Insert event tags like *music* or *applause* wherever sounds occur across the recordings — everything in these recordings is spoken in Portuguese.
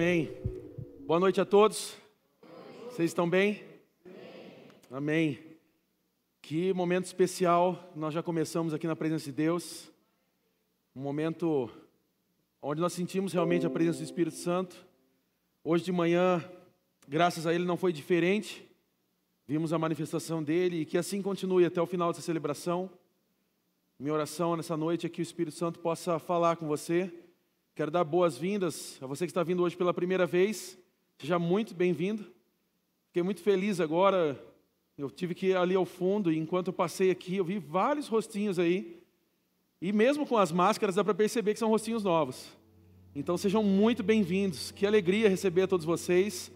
Amém. Boa noite a todos. Vocês estão bem? Amém. Que momento especial nós já começamos aqui na presença de Deus. Um momento onde nós sentimos realmente a presença do Espírito Santo. Hoje de manhã, graças a Ele, não foi diferente. Vimos a manifestação dele e que assim continue até o final dessa celebração. Minha oração nessa noite é que o Espírito Santo possa falar com você Quero dar boas-vindas a você que está vindo hoje pela primeira vez. Seja muito bem-vindo. Fiquei muito feliz agora. Eu tive que ir ali ao fundo e enquanto eu passei aqui, eu vi vários rostinhos aí. E mesmo com as máscaras, dá para perceber que são rostinhos novos. Então sejam muito bem-vindos. Que alegria receber a todos vocês.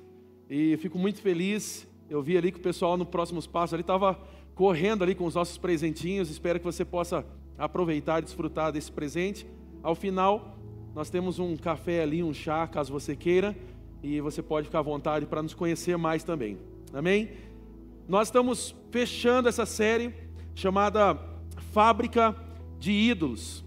E fico muito feliz. Eu vi ali que o pessoal no próximos passos ali estava correndo ali com os nossos presentinhos. Espero que você possa aproveitar e desfrutar desse presente. Ao final, nós temos um café ali, um chá, caso você queira, e você pode ficar à vontade para nos conhecer mais também. Amém? Nós estamos fechando essa série chamada Fábrica de Ídolos.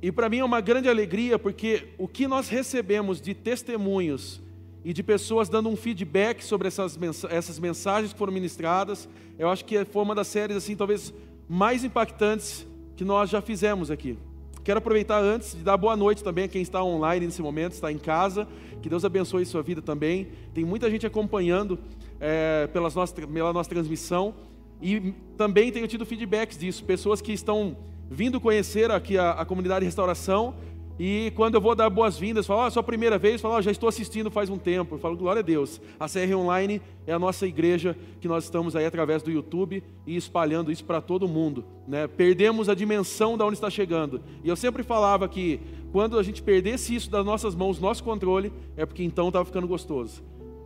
E para mim é uma grande alegria porque o que nós recebemos de testemunhos e de pessoas dando um feedback sobre essas, essas mensagens que foram ministradas, eu acho que foi uma das séries assim talvez mais impactantes que nós já fizemos aqui. Quero aproveitar antes de dar boa noite também a quem está online nesse momento, está em casa. Que Deus abençoe sua vida também. Tem muita gente acompanhando é, pelas nossas, pela nossa transmissão. E também tenho tido feedbacks disso. Pessoas que estão vindo conhecer aqui a, a comunidade de restauração e quando eu vou dar boas-vindas, falo, ah, sua primeira vez, falo, ah, já estou assistindo faz um tempo. Eu falo, glória a Deus. A CR Online é a nossa igreja que nós estamos aí através do YouTube e espalhando isso para todo mundo. Né? Perdemos a dimensão de onde está chegando. E eu sempre falava que quando a gente perdesse isso das nossas mãos, nosso controle, é porque então estava ficando gostoso.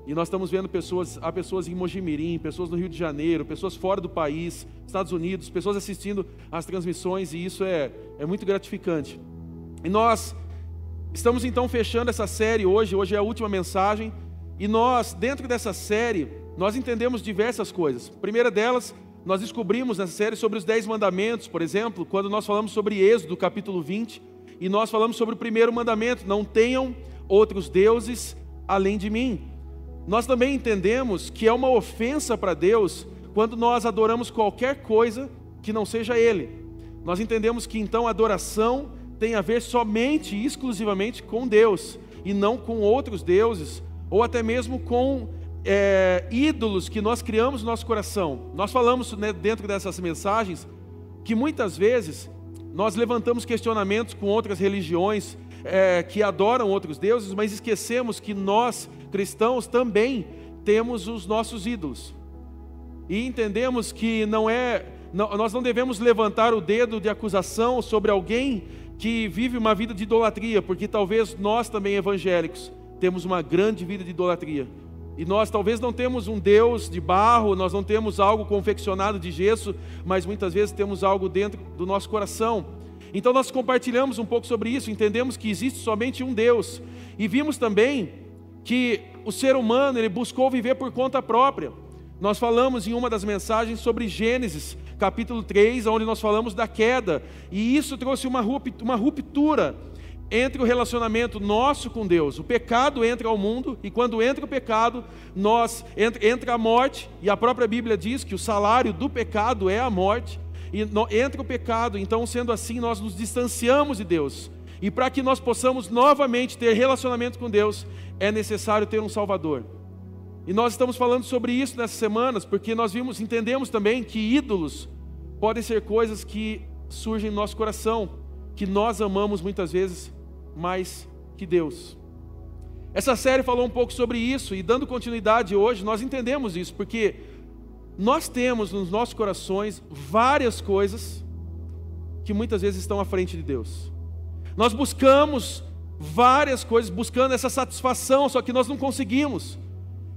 E nós estamos vendo pessoas, há pessoas em Mojimirim, pessoas no Rio de Janeiro, pessoas fora do país, Estados Unidos, pessoas assistindo às transmissões, e isso é, é muito gratificante. E nós estamos então fechando essa série hoje, hoje é a última mensagem, e nós, dentro dessa série, nós entendemos diversas coisas. A primeira delas, nós descobrimos nessa série sobre os Dez Mandamentos, por exemplo, quando nós falamos sobre Êxodo, capítulo 20, e nós falamos sobre o primeiro mandamento: não tenham outros deuses além de mim. Nós também entendemos que é uma ofensa para Deus quando nós adoramos qualquer coisa que não seja Ele. Nós entendemos que então a adoração tem a ver somente e exclusivamente com Deus e não com outros deuses ou até mesmo com é, ídolos que nós criamos no nosso coração. Nós falamos né, dentro dessas mensagens que muitas vezes nós levantamos questionamentos com outras religiões é, que adoram outros deuses, mas esquecemos que nós cristãos também temos os nossos ídolos e entendemos que não é nós não devemos levantar o dedo de acusação sobre alguém que vive uma vida de idolatria, porque talvez nós também evangélicos temos uma grande vida de idolatria. E nós talvez não temos um Deus de barro, nós não temos algo confeccionado de gesso, mas muitas vezes temos algo dentro do nosso coração. Então nós compartilhamos um pouco sobre isso, entendemos que existe somente um Deus. E vimos também que o ser humano, ele buscou viver por conta própria. Nós falamos em uma das mensagens sobre Gênesis, capítulo 3, onde nós falamos da queda, e isso trouxe uma ruptura entre o relacionamento nosso com Deus. O pecado entra ao mundo, e quando entra o pecado, nós entra, a morte, e a própria Bíblia diz que o salário do pecado é a morte, e entra o pecado, então sendo assim, nós nos distanciamos de Deus. E para que nós possamos novamente ter relacionamento com Deus, é necessário ter um Salvador. E nós estamos falando sobre isso nessas semanas, porque nós vimos, entendemos também que ídolos podem ser coisas que surgem no nosso coração, que nós amamos muitas vezes mais que Deus. Essa série falou um pouco sobre isso e dando continuidade hoje, nós entendemos isso, porque nós temos nos nossos corações várias coisas que muitas vezes estão à frente de Deus. Nós buscamos várias coisas, buscando essa satisfação, só que nós não conseguimos.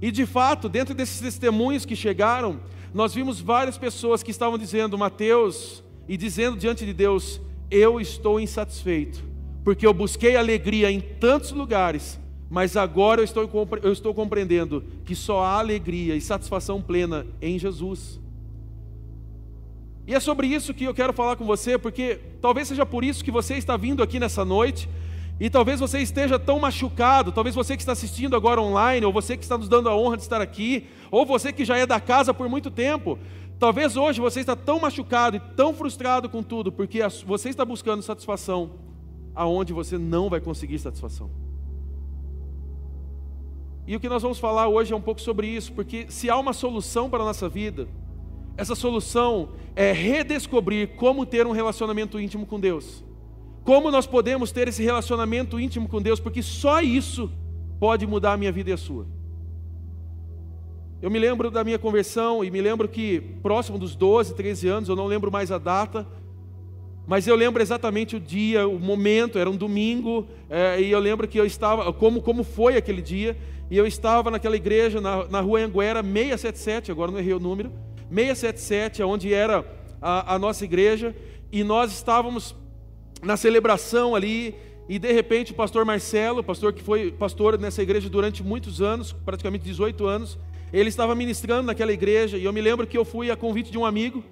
E de fato, dentro desses testemunhos que chegaram, nós vimos várias pessoas que estavam dizendo, Mateus, e dizendo diante de Deus: Eu estou insatisfeito, porque eu busquei alegria em tantos lugares, mas agora eu estou, eu estou compreendendo que só há alegria e satisfação plena em Jesus. E é sobre isso que eu quero falar com você, porque talvez seja por isso que você está vindo aqui nessa noite E talvez você esteja tão machucado, talvez você que está assistindo agora online, ou você que está nos dando a honra de estar aqui, ou você que já é da casa por muito tempo, talvez hoje você está tão machucado e tão frustrado com tudo, porque você está buscando satisfação aonde você não vai conseguir satisfação. E o que nós vamos falar hoje é um pouco sobre isso, porque se há uma solução para a nossa vida, essa solução é redescobrir como ter um relacionamento íntimo com Deus. Como nós podemos ter esse relacionamento íntimo com Deus, porque só isso pode mudar a minha vida e a sua. Eu me lembro da minha conversão e me lembro que próximo dos 12, 13 anos, eu não lembro mais a data, mas eu lembro exatamente o dia, o momento, era um domingo, é, e eu lembro que eu estava, como, como foi aquele dia, e eu estava naquela igreja na, na rua Anguera 677, agora não errei o número, 677, onde era a, a nossa igreja, e nós estávamos na celebração ali, e de repente o pastor Marcelo, pastor que foi pastor nessa igreja durante muitos anos, praticamente 18 anos, ele estava ministrando naquela igreja, e eu me lembro que eu fui a convite de um amigo,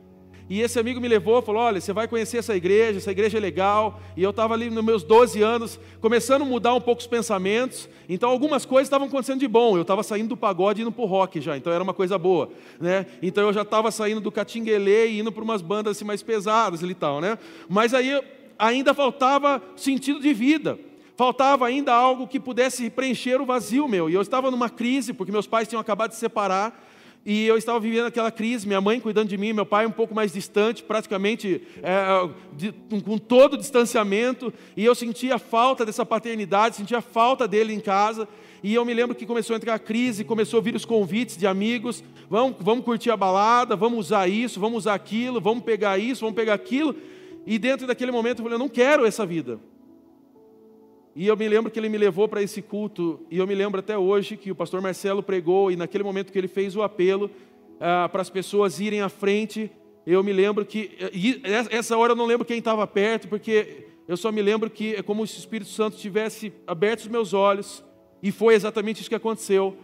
e esse amigo me levou, falou: Olha, você vai conhecer essa igreja, essa igreja é legal. E eu estava ali nos meus 12 anos, começando a mudar um pouco os pensamentos. Então, algumas coisas estavam acontecendo de bom. Eu estava saindo do pagode e indo para o rock já, então era uma coisa boa. Né? Então, eu já estava saindo do catinguelê e indo para umas bandas assim, mais pesadas e tal. Né? Mas aí ainda faltava sentido de vida. Faltava ainda algo que pudesse preencher o vazio meu. E eu estava numa crise, porque meus pais tinham acabado de se separar. E eu estava vivendo aquela crise, minha mãe cuidando de mim, meu pai um pouco mais distante, praticamente é, de, com todo o distanciamento, e eu sentia falta dessa paternidade, sentia falta dele em casa. E eu me lembro que começou a entrar a crise, começou a vir os convites de amigos: vamos, vamos curtir a balada, vamos usar isso, vamos usar aquilo, vamos pegar isso, vamos pegar aquilo. E dentro daquele momento eu falei: eu não quero essa vida. E eu me lembro que ele me levou para esse culto, e eu me lembro até hoje que o pastor Marcelo pregou, e naquele momento que ele fez o apelo ah, para as pessoas irem à frente, eu me lembro que. essa hora eu não lembro quem estava perto, porque eu só me lembro que é como se o Espírito Santo tivesse aberto os meus olhos, e foi exatamente isso que aconteceu.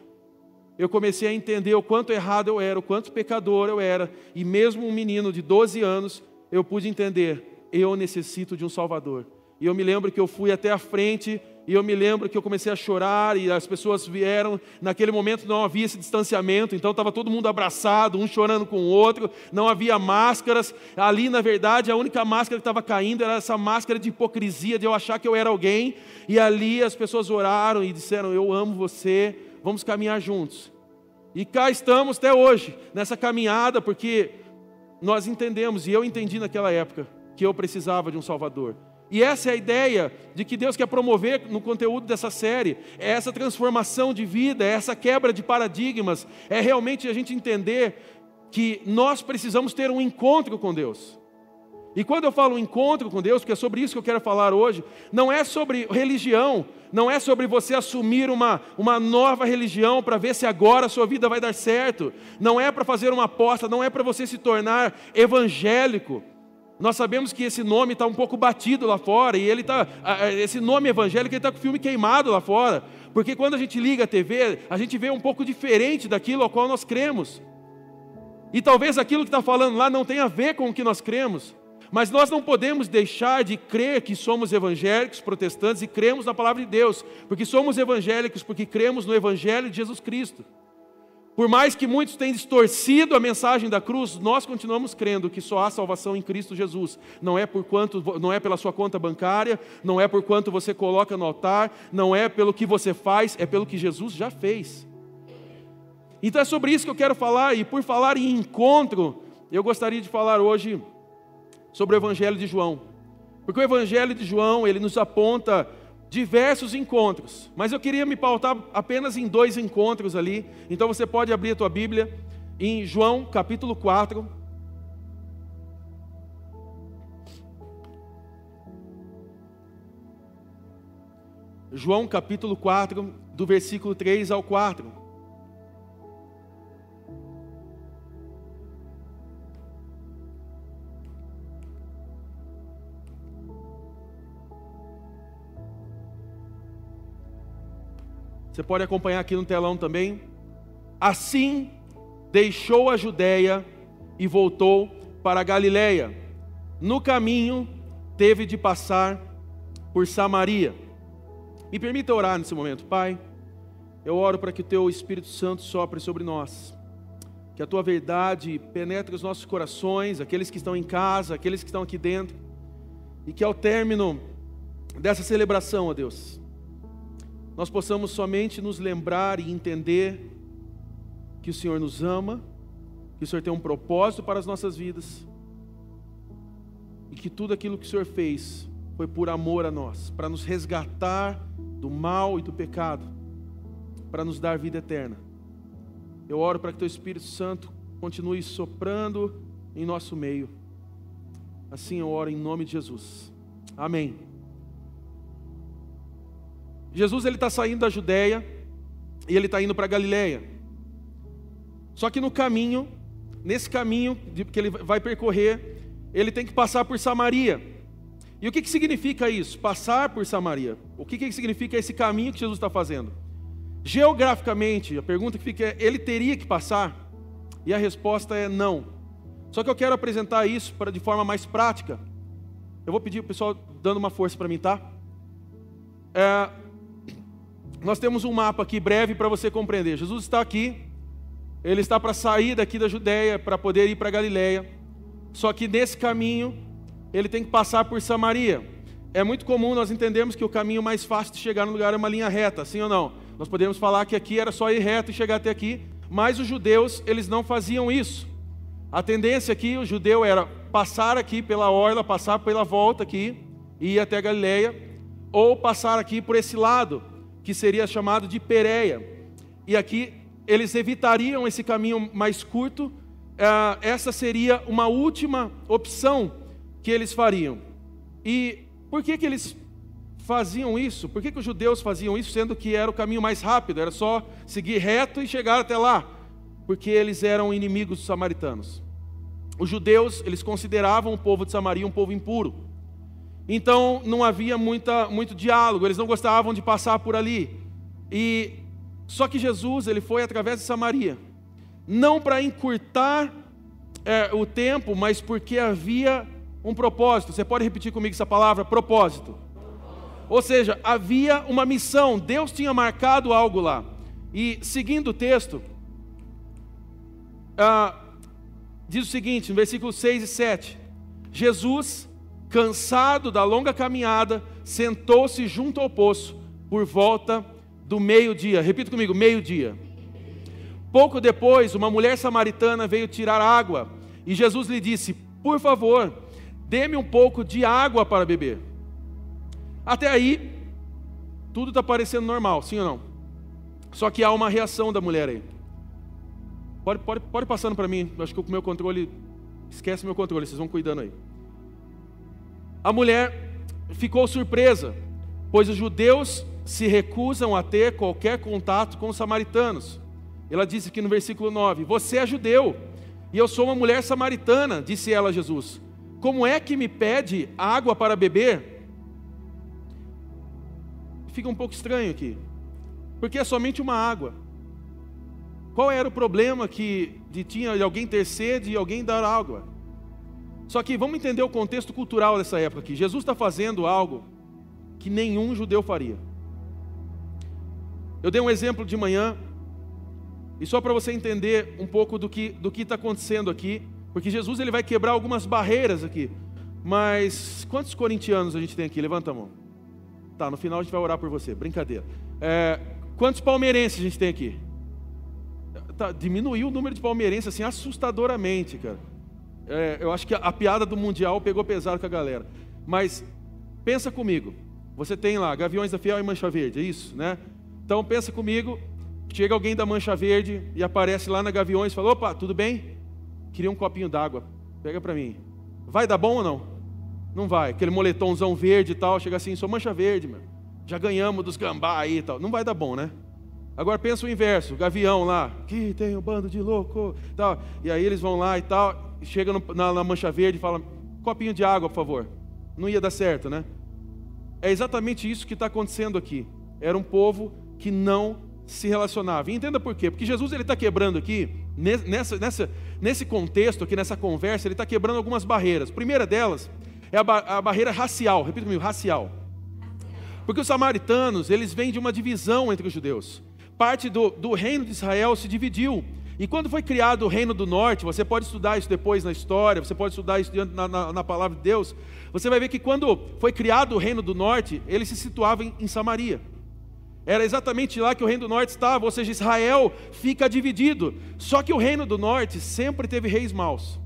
Eu comecei a entender o quanto errado eu era, o quanto pecador eu era, e mesmo um menino de 12 anos, eu pude entender: eu necessito de um Salvador. E eu me lembro que eu fui até a frente e eu me lembro que eu comecei a chorar e as pessoas vieram. Naquele momento não havia esse distanciamento, então estava todo mundo abraçado, um chorando com o outro, não havia máscaras. Ali, na verdade, a única máscara que estava caindo era essa máscara de hipocrisia, de eu achar que eu era alguém. E ali as pessoas oraram e disseram: Eu amo você, vamos caminhar juntos. E cá estamos até hoje, nessa caminhada, porque nós entendemos, e eu entendi naquela época, que eu precisava de um Salvador. E essa é a ideia de que Deus quer promover no conteúdo dessa série, é essa transformação de vida, é essa quebra de paradigmas, é realmente a gente entender que nós precisamos ter um encontro com Deus. E quando eu falo encontro com Deus, porque é sobre isso que eu quero falar hoje, não é sobre religião, não é sobre você assumir uma, uma nova religião para ver se agora a sua vida vai dar certo, não é para fazer uma aposta, não é para você se tornar evangélico, nós sabemos que esse nome está um pouco batido lá fora, e ele tá, esse nome evangélico está com o filme queimado lá fora, porque quando a gente liga a TV, a gente vê um pouco diferente daquilo ao qual nós cremos. E talvez aquilo que está falando lá não tenha a ver com o que nós cremos, mas nós não podemos deixar de crer que somos evangélicos, protestantes e cremos na palavra de Deus, porque somos evangélicos porque cremos no Evangelho de Jesus Cristo. Por mais que muitos tenham distorcido a mensagem da cruz, nós continuamos crendo que só há salvação em Cristo Jesus. Não é por quanto, não é pela sua conta bancária, não é por quanto você coloca no altar, não é pelo que você faz, é pelo que Jesus já fez. Então é sobre isso que eu quero falar e por falar em encontro, eu gostaria de falar hoje sobre o evangelho de João. Porque o evangelho de João, ele nos aponta diversos encontros, mas eu queria me pautar apenas em dois encontros ali. Então você pode abrir a tua Bíblia em João capítulo 4. João capítulo 4, do versículo 3 ao 4. Você pode acompanhar aqui no telão também. Assim deixou a Judéia e voltou para a Galiléia. No caminho teve de passar por Samaria. Me permita orar nesse momento, Pai. Eu oro para que o Teu Espírito Santo sopre sobre nós, que a Tua verdade penetre os nossos corações, aqueles que estão em casa, aqueles que estão aqui dentro, e que ao término dessa celebração, ó Deus, nós possamos somente nos lembrar e entender que o Senhor nos ama, que o Senhor tem um propósito para as nossas vidas e que tudo aquilo que o Senhor fez foi por amor a nós, para nos resgatar do mal e do pecado, para nos dar vida eterna. Eu oro para que Teu Espírito Santo continue soprando em nosso meio. Assim eu oro em nome de Jesus. Amém. Jesus ele está saindo da Judéia e ele está indo para Galiléia. Só que no caminho, nesse caminho que ele vai percorrer, ele tem que passar por Samaria. E o que, que significa isso? Passar por Samaria. O que, que significa esse caminho que Jesus está fazendo? Geograficamente, a pergunta que fica é: ele teria que passar? E a resposta é não. Só que eu quero apresentar isso para de forma mais prática. Eu vou pedir o pessoal dando uma força para mim, tá? É, nós temos um mapa aqui breve para você compreender. Jesus está aqui, ele está para sair daqui da Judéia para poder ir para Galiléia. Só que nesse caminho ele tem que passar por Samaria. É muito comum nós entendermos que o caminho mais fácil de chegar no lugar é uma linha reta, sim ou não? Nós podemos falar que aqui era só ir reto e chegar até aqui, mas os judeus, eles não faziam isso. A tendência aqui, o judeu era passar aqui pela orla, passar pela volta aqui e ir até Galileia, ou passar aqui por esse lado, que seria chamado de Pereia. E aqui eles evitariam esse caminho mais curto, ah, essa seria uma última opção que eles fariam. E por que, que eles faziam isso? Por que, que os judeus faziam isso, sendo que era o caminho mais rápido, era só seguir reto e chegar até lá? Porque eles eram inimigos dos samaritanos. Os judeus, eles consideravam o povo de Samaria um povo impuro. Então não havia muita, muito diálogo, eles não gostavam de passar por ali. E só que Jesus ele foi através de Samaria, não para encurtar é, o tempo, mas porque havia um propósito. Você pode repetir comigo essa palavra? Propósito. Ou seja, havia uma missão, Deus tinha marcado algo lá. E seguindo o texto, ah, diz o seguinte, no versículo 6 e 7: Jesus cansado da longa caminhada, sentou-se junto ao poço por volta do meio-dia. Repita comigo: meio-dia. Pouco depois, uma mulher samaritana veio tirar água e Jesus lhe disse: Por favor, dê-me um pouco de água para beber. Até aí, tudo está parecendo normal, sim ou não? Só que há uma reação da mulher aí. Pode, pode, pode passando para mim, acho que o meu controle. Esquece meu controle, vocês vão cuidando aí. A mulher ficou surpresa, pois os judeus se recusam a ter qualquer contato com os samaritanos. Ela disse aqui no versículo 9: Você é judeu e eu sou uma mulher samaritana, disse ela a Jesus. Como é que me pede água para beber? Fica um pouco estranho aqui, porque é somente uma água. Qual era o problema que de tinha de alguém ter sede e alguém dar água? Só que vamos entender o contexto cultural dessa época aqui. Jesus está fazendo algo que nenhum judeu faria. Eu dei um exemplo de manhã, e só para você entender um pouco do que do está acontecendo aqui, porque Jesus ele vai quebrar algumas barreiras aqui. Mas quantos corintianos a gente tem aqui? Levanta a mão. Tá, no final a gente vai orar por você. Brincadeira. É, quantos palmeirenses a gente tem aqui? Tá, diminuiu o número de palmeirenses assim assustadoramente, cara. É, eu acho que a, a, piada do Mundial pegou pesado com a galera. Mas pensa comigo. Você tem lá Gaviões da Fiel e Mancha Verde, é isso, né? Então pensa comigo. Chega alguém da Mancha Verde e aparece lá na Gaviões e fala: opa, tudo bem? Queria um copinho d'água. Pega para mim. Vai dar bom ou não? Não vai. Aquele moletomzão verde e tal. Chega assim, sou Mancha Verde, meu. Já ganhamos dos gambá aí e tal. Não vai dar bom, né? Agora pensa o inverso, o gavião lá, que tem um bando de louco, tal. E aí eles vão lá e tal chega no, na, na mancha verde e fala: copinho de água, por favor. Não ia dar certo, né? É exatamente isso que está acontecendo aqui. Era um povo que não se relacionava. E entenda por quê? Porque Jesus ele está quebrando aqui, nessa, nessa, nesse contexto aqui, nessa conversa, ele está quebrando algumas barreiras. A primeira delas é a, ba a barreira racial. Repita comigo, racial. Porque os samaritanos, eles vêm de uma divisão entre os judeus. Parte do, do reino de Israel se dividiu. E quando foi criado o reino do norte, você pode estudar isso depois na história, você pode estudar isso na, na, na palavra de Deus, você vai ver que quando foi criado o reino do norte, ele se situava em, em Samaria. Era exatamente lá que o reino do norte estava, ou seja, Israel fica dividido. Só que o reino do norte sempre teve reis maus.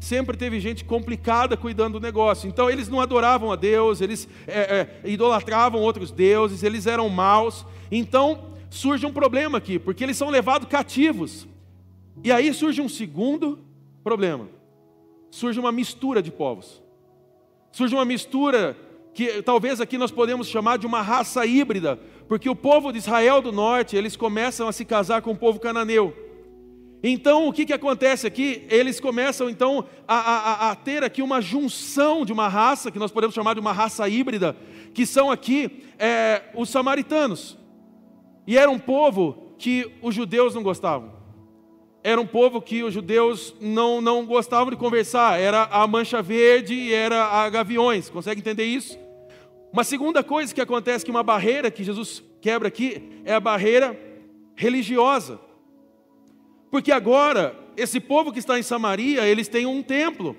Sempre teve gente complicada cuidando do negócio. Então eles não adoravam a Deus, eles é, é, idolatravam outros deuses, eles eram maus. Então surge um problema aqui, porque eles são levados cativos. E aí surge um segundo problema. Surge uma mistura de povos. Surge uma mistura que talvez aqui nós podemos chamar de uma raça híbrida, porque o povo de Israel do norte, eles começam a se casar com o povo cananeu. Então, o que, que acontece aqui? Eles começam, então, a, a, a, ter aqui uma junção de uma raça, que nós podemos chamar de uma raça híbrida, que são aqui é, os samaritanos. E era um povo que os judeus não gostavam. Era um povo que os judeus não, não gostavam de conversar. Era a mancha verde e era a gaviões. Consegue entender isso? Uma segunda coisa que acontece, que uma barreira que Jesus quebra aqui, é a barreira religiosa. Porque agora, esse povo que está em Samaria, eles têm um templo.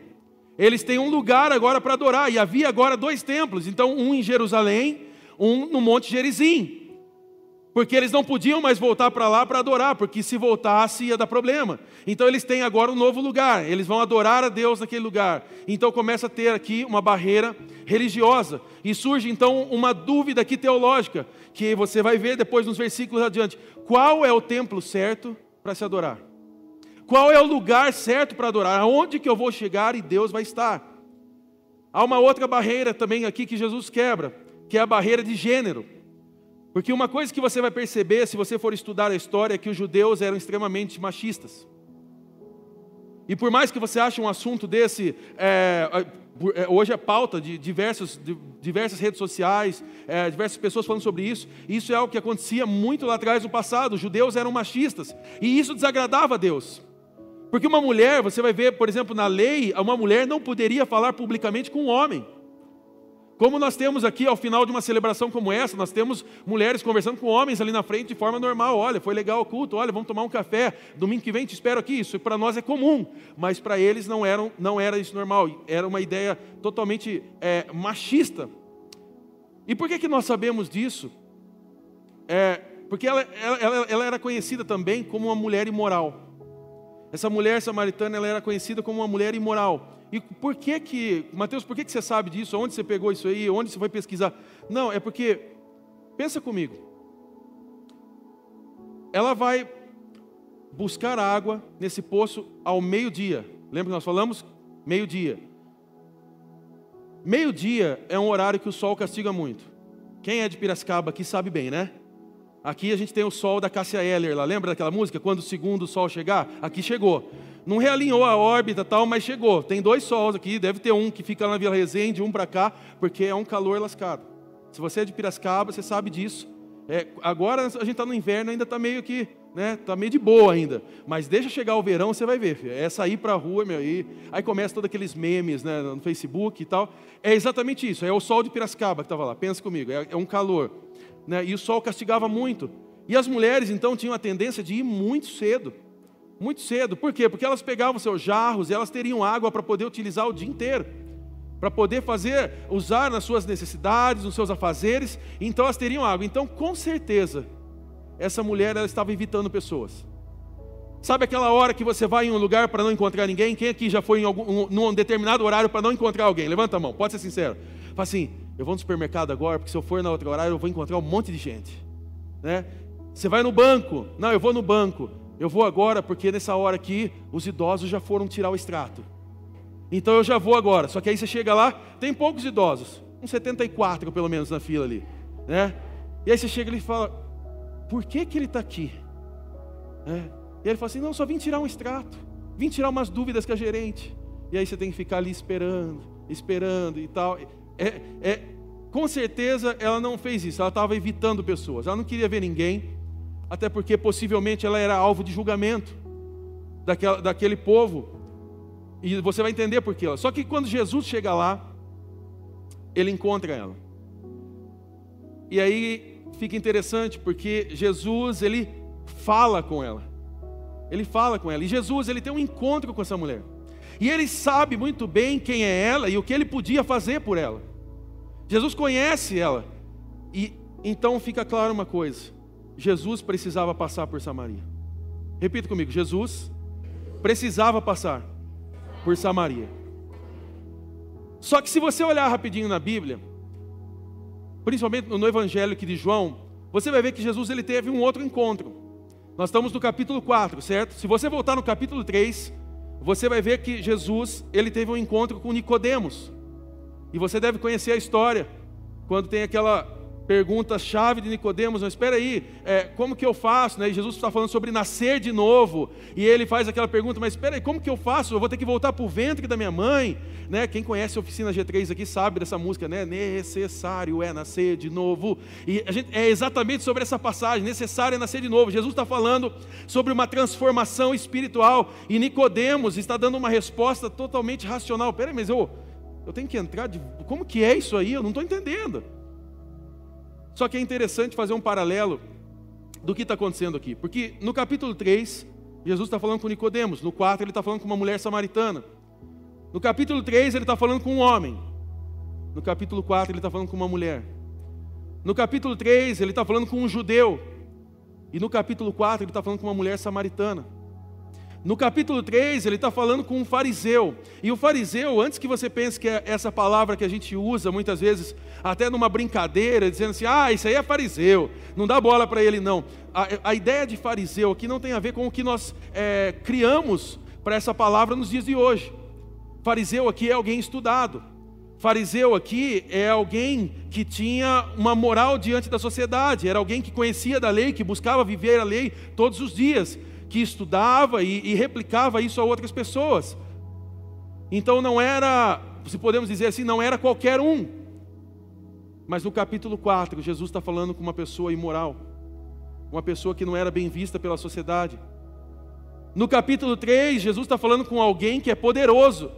Eles têm um lugar agora para adorar. E havia agora dois templos. Então, um em Jerusalém, um no Monte Gerizim porque eles não podiam mais voltar para lá para adorar, porque se voltasse ia dar problema. Então eles têm agora um novo lugar, eles vão adorar a Deus naquele lugar. Então começa a ter aqui uma barreira religiosa, e surge então uma dúvida aqui teológica, que você vai ver depois nos versículos adiante. Qual é o templo certo para se adorar? Qual é o lugar certo para adorar? Aonde que eu vou chegar e Deus vai estar? Há uma outra barreira também aqui que Jesus quebra, que é a barreira de gênero. Porque uma coisa que você vai perceber, se você for estudar a história, é que os judeus eram extremamente machistas. E por mais que você ache um assunto desse, é, é, hoje é pauta de, diversos, de diversas redes sociais, é, diversas pessoas falando sobre isso, isso é algo que acontecia muito lá atrás no passado, os judeus eram machistas, e isso desagradava a Deus. Porque uma mulher, você vai ver, por exemplo, na lei, uma mulher não poderia falar publicamente com um homem. Como nós temos aqui ao final de uma celebração como essa, nós temos mulheres conversando com homens ali na frente de forma normal. Olha, foi legal o culto, olha, vamos tomar um café. Domingo que vem te espero aqui. Isso para nós é comum, mas para eles não, não era isso normal. Era uma ideia totalmente é, machista. E por que, que nós sabemos disso? É, porque ela, ela, ela era conhecida também como uma mulher imoral. Essa mulher samaritana ela era conhecida como uma mulher imoral. E por que que, Mateus, por que que você sabe disso? Onde você pegou isso aí? Onde você foi pesquisar? Não, é porque, pensa comigo. Ela vai buscar água nesse poço ao meio-dia. Lembra que nós falamos? Meio-dia. Meio-dia é um horário que o sol castiga muito. Quem é de Piracicaba aqui sabe bem, né? Aqui a gente tem o sol da Cássia Eller lá. Lembra daquela música? Quando o segundo sol chegar? Aqui chegou. Não realinhou a órbita tal, mas chegou. Tem dois sols aqui, deve ter um que fica na Vila Resende, um para cá, porque é um calor lascado. Se você é de Piracicaba, você sabe disso. É, agora a gente está no inverno, ainda está meio que, né, está meio de boa ainda. Mas deixa chegar o verão, você vai ver. Filho. É sair para a rua, meu, aí, aí começa todos aqueles memes né, no Facebook e tal. É exatamente isso, é o sol de Piracicaba que estava lá, pensa comigo, é, é um calor. Né, e o sol castigava muito. E as mulheres, então, tinham a tendência de ir muito cedo. Muito cedo. Por quê? Porque elas pegavam seus jarros e elas teriam água para poder utilizar o dia inteiro. Para poder fazer, usar nas suas necessidades, nos seus afazeres. Então elas teriam água. Então, com certeza, essa mulher ela estava evitando pessoas. Sabe aquela hora que você vai em um lugar para não encontrar ninguém? Quem aqui já foi em algum, um, num determinado horário para não encontrar alguém? Levanta a mão, pode ser sincero. Fala assim: eu vou no supermercado agora, porque se eu for na outra horário eu vou encontrar um monte de gente. Né? Você vai no banco, não, eu vou no banco. Eu vou agora porque nessa hora aqui os idosos já foram tirar o extrato. Então eu já vou agora. Só que aí você chega lá, tem poucos idosos, uns 74 pelo menos na fila ali, né? E aí você chega e fala: Por que que ele está aqui? É. E ele fala assim: Não, só vim tirar um extrato, vim tirar umas dúvidas com a gerente. E aí você tem que ficar ali esperando, esperando e tal. É, é, com certeza ela não fez isso. Ela estava evitando pessoas. Ela não queria ver ninguém até porque possivelmente ela era alvo de julgamento daquela, daquele povo. E você vai entender por quê. Só que quando Jesus chega lá, ele encontra ela. E aí fica interessante porque Jesus, ele fala com ela. Ele fala com ela. E Jesus, ele tem um encontro com essa mulher. E ele sabe muito bem quem é ela e o que ele podia fazer por ela. Jesus conhece ela. E então fica claro uma coisa: Jesus precisava passar por Samaria. Repita comigo: Jesus precisava passar por Samaria. Só que se você olhar rapidinho na Bíblia, principalmente no Evangelho aqui de João, você vai ver que Jesus ele teve um outro encontro. Nós estamos no capítulo 4, certo? Se você voltar no capítulo 3, você vai ver que Jesus ele teve um encontro com Nicodemos. E você deve conhecer a história quando tem aquela pergunta-chave de Nicodemos, mas espera aí, é, como que eu faço? Né? E Jesus está falando sobre nascer de novo, e ele faz aquela pergunta, mas espera aí, como que eu faço? Eu vou ter que voltar para o ventre da minha mãe? Né? Quem conhece a oficina G3 aqui sabe dessa música, né? Necessário é nascer de novo. E a gente, é exatamente sobre essa passagem, necessário é nascer de novo. Jesus está falando sobre uma transformação espiritual, e Nicodemos está dando uma resposta totalmente racional. Espera aí, mas eu, eu tenho que entrar de. Como que é isso aí? Eu não estou entendendo. Só que é interessante fazer um paralelo do que está acontecendo aqui. Porque no capítulo 3, Jesus está falando com Nicodemos. No 4, ele está falando com uma mulher samaritana. No capítulo 3, ele está falando com um homem. No capítulo 4, ele está falando com uma mulher. No capítulo 3, ele está falando com um judeu. E no capítulo 4, ele está falando com uma mulher samaritana. No capítulo 3, ele está falando com um fariseu. E o fariseu, antes que você pense que é essa palavra que a gente usa muitas vezes, até numa brincadeira, dizendo assim, ah, isso aí é fariseu, não dá bola para ele, não. A, a, ideia de fariseu aqui não tem a ver com o que nós é, criamos para essa palavra nos dias de hoje. Fariseu aqui é alguém estudado. Fariseu aqui é alguém que tinha uma moral diante da sociedade, era alguém que conhecia da lei, que buscava viver a lei todos os dias que estudava e, e replicava isso a outras pessoas. Então não era, se podemos dizer assim, não era qualquer um. Mas no capítulo 4, Jesus está falando com uma pessoa imoral, uma pessoa que não era bem vista pela sociedade. No capítulo 3, Jesus está falando com alguém que é poderoso,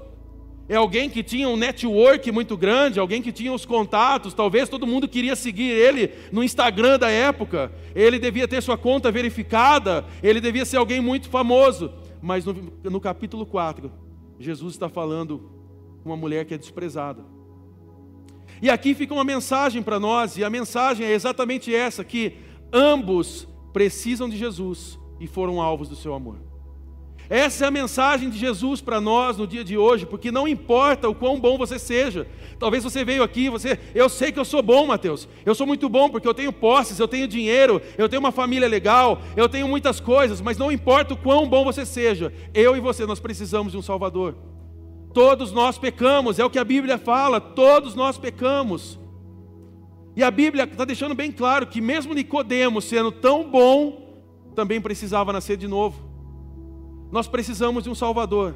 é alguém que tinha um network muito grande, alguém que tinha os contatos, talvez todo mundo queria seguir ele no Instagram da época, ele devia ter sua conta verificada, ele devia ser alguém muito famoso. Mas no, no capítulo 4, Jesus está falando com uma mulher que é desprezada. E aqui fica uma mensagem para nós, e a mensagem é exatamente essa: que ambos precisam de Jesus e foram alvos do seu amor. Essa é a mensagem de Jesus para nós no dia de hoje, porque não importa o quão bom você seja. Talvez você veio aqui, você, eu sei que eu sou bom, Mateus. Eu sou muito bom porque eu tenho posses, eu tenho dinheiro, eu tenho uma família legal, eu tenho muitas coisas, mas não importa o quão bom você seja. Eu e você nós precisamos de um Salvador. Todos nós pecamos, é o que a Bíblia fala, todos nós pecamos. E a Bíblia está deixando bem claro que mesmo Nicodemos sendo tão bom, também precisava nascer de novo. Nós precisamos de um Salvador,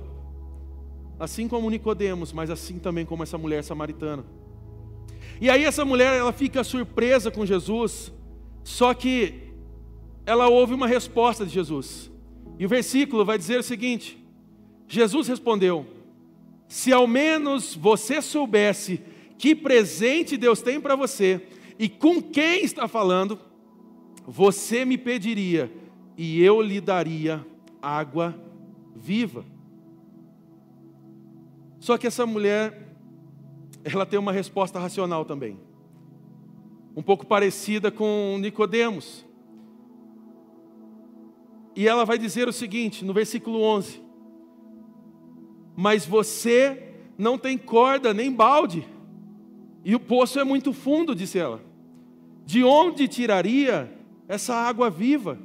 assim como Nicodemos, mas assim também como essa mulher samaritana. E aí essa mulher ela fica surpresa com Jesus, só que ela ouve uma resposta de Jesus. E o versículo vai dizer o seguinte: Jesus respondeu: Se ao menos você soubesse que presente Deus tem para você e com quem está falando, você me pediria e eu lhe daria água viva. Só que essa mulher, ela tem uma resposta racional também. Um pouco parecida com Nicodemos. E ela vai dizer o seguinte, no versículo 11: Mas você não tem corda nem balde, e o poço é muito fundo, disse ela. De onde tiraria essa água viva?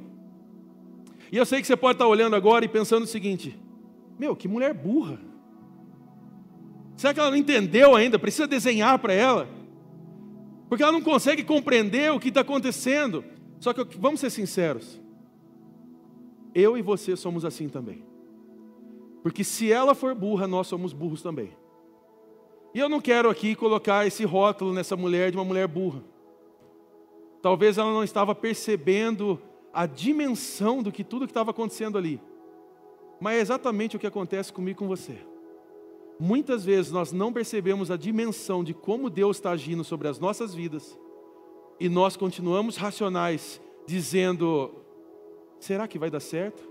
E eu sei que você pode estar olhando agora e pensando o seguinte: meu, que mulher burra. Será que ela não entendeu ainda? Precisa desenhar para ela? Porque ela não consegue compreender o que está acontecendo. Só que vamos ser sinceros. Eu e você somos assim também. Porque se ela for burra, nós somos burros também. E eu não quero aqui colocar esse rótulo nessa mulher de uma mulher burra. Talvez ela não estava percebendo a dimensão do que tudo que estava acontecendo ali. Mas é exatamente o que acontece comigo e com você. Muitas vezes nós não percebemos a dimensão de como Deus está agindo sobre as nossas vidas, e nós continuamos racionais, dizendo: será que vai dar certo?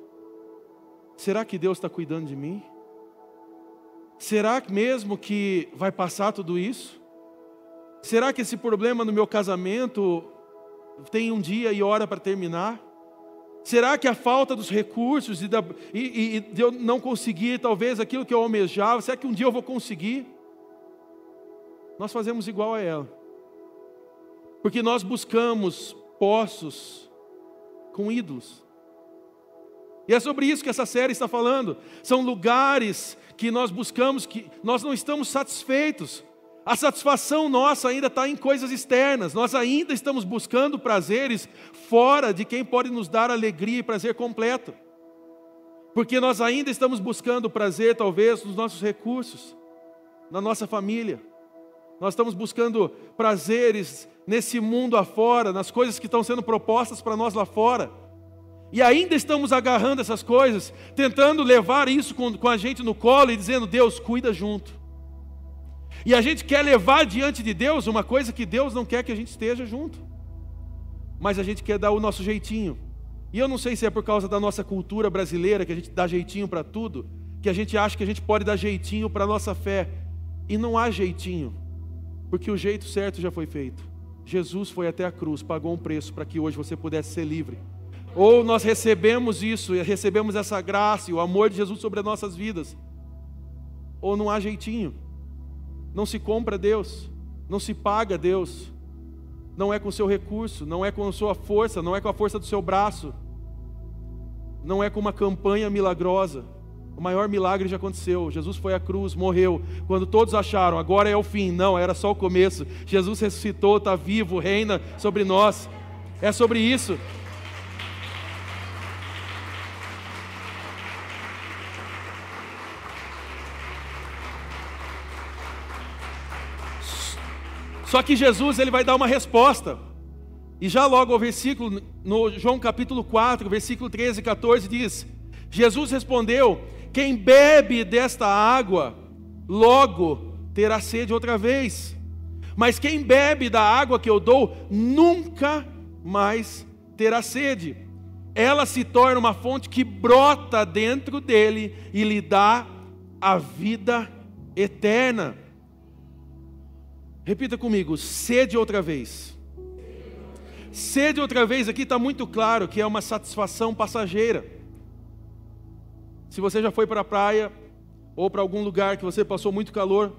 Será que Deus está cuidando de mim? Será mesmo que vai passar tudo isso? Será que esse problema no meu casamento tem um dia e hora para terminar? Será que a falta dos recursos e, da, e, e, de eu não conseguir talvez aquilo que eu almejava, será que um dia eu vou conseguir? Nós fazemos igual a ela. Porque nós buscamos poços com ídolos. E é sobre isso que essa série está falando. São lugares que nós buscamos que nós não estamos satisfeitos. A satisfação nossa ainda está em coisas externas, nós ainda estamos buscando prazeres fora de quem pode nos dar alegria e prazer completo. Porque nós ainda estamos buscando prazer, talvez, nos nossos recursos, na nossa família. Nós estamos buscando prazeres nesse mundo afora, nas coisas que estão sendo propostas para nós lá fora. E ainda estamos agarrando essas coisas, tentando levar isso com, com a gente no colo e dizendo: Deus, cuida junto. E a gente quer levar diante de Deus uma coisa que Deus não quer que a gente esteja junto. Mas a gente quer dar o nosso jeitinho. E eu não sei se é por causa da nossa cultura brasileira, que a gente dá jeitinho para tudo, que a gente acha que a gente pode dar jeitinho para a nossa fé. E não há jeitinho, porque o jeito certo já foi feito. Jesus foi até a cruz, pagou um preço para que hoje você pudesse ser livre. Ou nós recebemos isso, recebemos essa graça e o amor de Jesus sobre as nossas vidas. Ou não há jeitinho. Não se compra Deus, não se paga Deus, não é com seu recurso, não é com a sua força, não é com a força do seu braço, não é com uma campanha milagrosa. O maior milagre já aconteceu. Jesus foi à cruz, morreu. Quando todos acharam, agora é o fim. Não, era só o começo. Jesus ressuscitou, está vivo, reina sobre nós. É sobre isso. Só que Jesus ele vai dar uma resposta. E já logo o versículo, no João capítulo 4, versículo 13 e 14, diz: Jesus respondeu: Quem bebe desta água, logo terá sede outra vez. Mas quem bebe da água que eu dou, nunca mais terá sede. Ela se torna uma fonte que brota dentro dele e lhe dá a vida eterna. Repita comigo: sede outra vez. Sede outra vez aqui está muito claro que é uma satisfação passageira. Se você já foi para a praia, ou para algum lugar que você passou muito calor,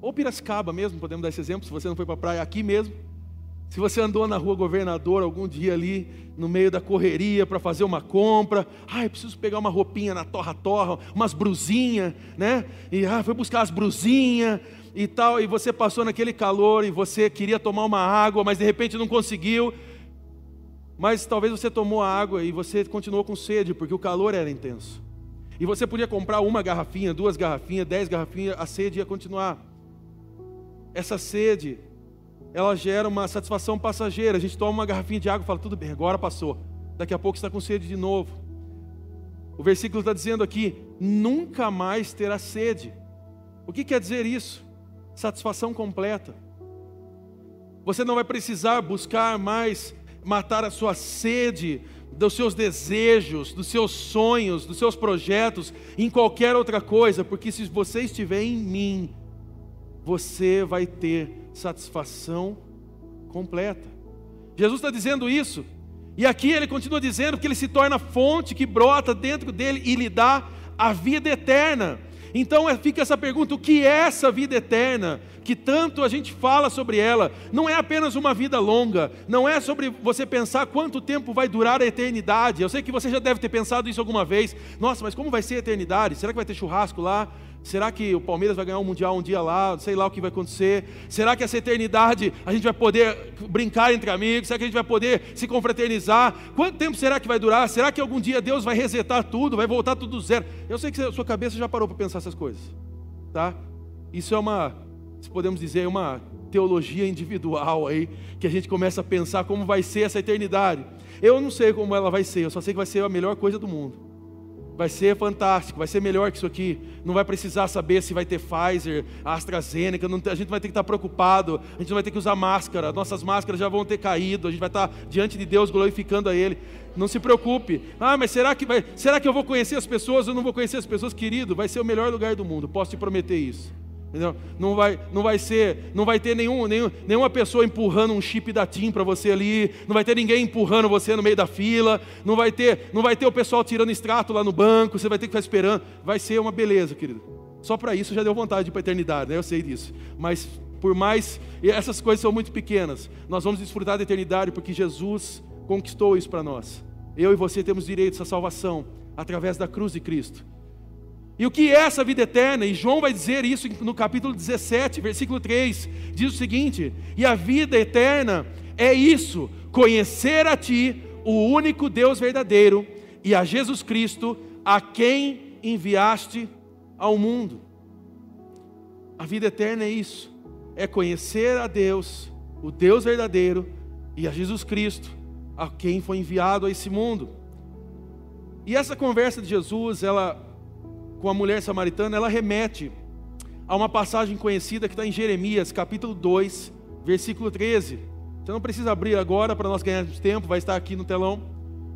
ou Piracicaba mesmo, podemos dar esse exemplo, se você não foi para a praia aqui mesmo. Se você andou na rua governador algum dia ali, no meio da correria para fazer uma compra, ah, eu preciso pegar uma roupinha na torra-torra, umas brusinhas, né? E ah, foi buscar as brusinhas, e tal, e você passou naquele calor e você queria tomar uma água, mas de repente não conseguiu. Mas talvez você tomou a água e você continuou com sede, porque o calor era intenso. E você podia comprar uma garrafinha, duas garrafinhas, dez garrafinhas, a sede ia continuar. Essa sede, ela gera uma satisfação passageira. A gente toma uma garrafinha de água e fala, tudo bem, agora passou. Daqui a pouco está com sede de novo. O versículo está dizendo aqui: nunca mais terá sede. O que quer dizer isso? Satisfação completa. Você não vai precisar buscar mais matar a sua sede dos seus desejos, dos seus sonhos, dos seus projetos, em qualquer outra coisa, porque se você estiver em mim, você vai ter satisfação completa. Jesus está dizendo isso, e aqui ele continua dizendo que ele se torna fonte que brota dentro dele e lhe dá a vida eterna. Então é, fica essa pergunta: o que é essa vida eterna? Que tanto a gente fala sobre ela. Não é apenas uma vida longa, não é sobre você pensar quanto tempo vai durar a eternidade. Eu sei que você já deve ter pensado isso alguma vez. Nossa, mas como vai ser a eternidade? Será que vai ter churrasco lá? Será que o Palmeiras vai ganhar um mundial um dia lá? Sei lá o que vai acontecer. Será que essa eternidade a gente vai poder brincar entre amigos? Será que a gente vai poder se confraternizar? Quanto tempo será que vai durar? Será que algum dia Deus vai resetar tudo, vai voltar tudo do zero? Eu sei que a sua cabeça já parou para pensar essas coisas, tá? Isso é uma, se podemos dizer, uma teologia individual aí, que a gente começa a pensar como vai ser essa eternidade. Eu não sei como ela vai ser, eu só sei que vai ser a melhor coisa do mundo. Vai ser fantástico, vai ser melhor que isso aqui. Não vai precisar saber se vai ter Pfizer, AstraZeneca, não, a gente vai ter que estar preocupado, a gente não vai ter que usar máscara, nossas máscaras já vão ter caído, a gente vai estar diante de Deus glorificando a Ele. Não se preocupe. Ah, mas será que, vai, será que eu vou conhecer as pessoas? Eu não vou conhecer as pessoas, querido. Vai ser o melhor lugar do mundo, posso te prometer isso. Não vai, não vai ser, não vai ter nenhum, nenhum, nenhuma pessoa empurrando um chip da TIM para você ali, não vai ter ninguém empurrando você no meio da fila, não vai ter, não vai ter o pessoal tirando extrato lá no banco, você vai ter que ficar esperando. Vai ser uma beleza, querido. Só para isso já deu vontade de ir para a eternidade, né? Eu sei disso. Mas por mais essas coisas são muito pequenas, nós vamos desfrutar da eternidade porque Jesus conquistou isso para nós. Eu e você temos direito essa salvação através da cruz de Cristo. E o que é essa vida eterna? E João vai dizer isso no capítulo 17, versículo 3. Diz o seguinte: E a vida eterna é isso, conhecer a Ti, o único Deus verdadeiro, e a Jesus Cristo, a quem enviaste ao mundo. A vida eterna é isso, é conhecer a Deus, o Deus verdadeiro, e a Jesus Cristo, a quem foi enviado a esse mundo. E essa conversa de Jesus, ela com a mulher samaritana, ela remete a uma passagem conhecida que está em Jeremias, capítulo 2, versículo 13. Você não precisa abrir agora para nós ganharmos tempo, vai estar aqui no telão,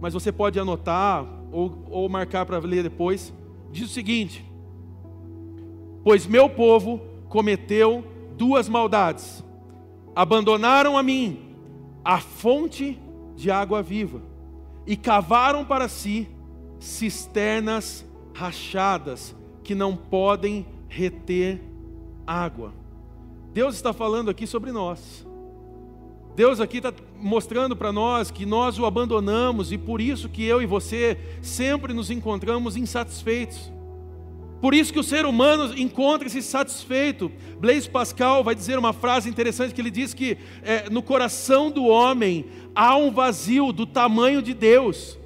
mas você pode anotar ou, ou marcar para ler depois. Diz o seguinte: Pois meu povo cometeu duas maldades, abandonaram a mim a fonte de água viva e cavaram para si cisternas rachadas que não podem reter água. Deus está falando aqui sobre nós. Deus aqui está mostrando para nós que nós o abandonamos e por isso que eu e você sempre nos encontramos insatisfeitos. Por isso que o ser humano encontra-se satisfeito. Blaise Pascal vai dizer uma frase interessante que ele diz que é, no coração do homem há um vazio do tamanho de Deus.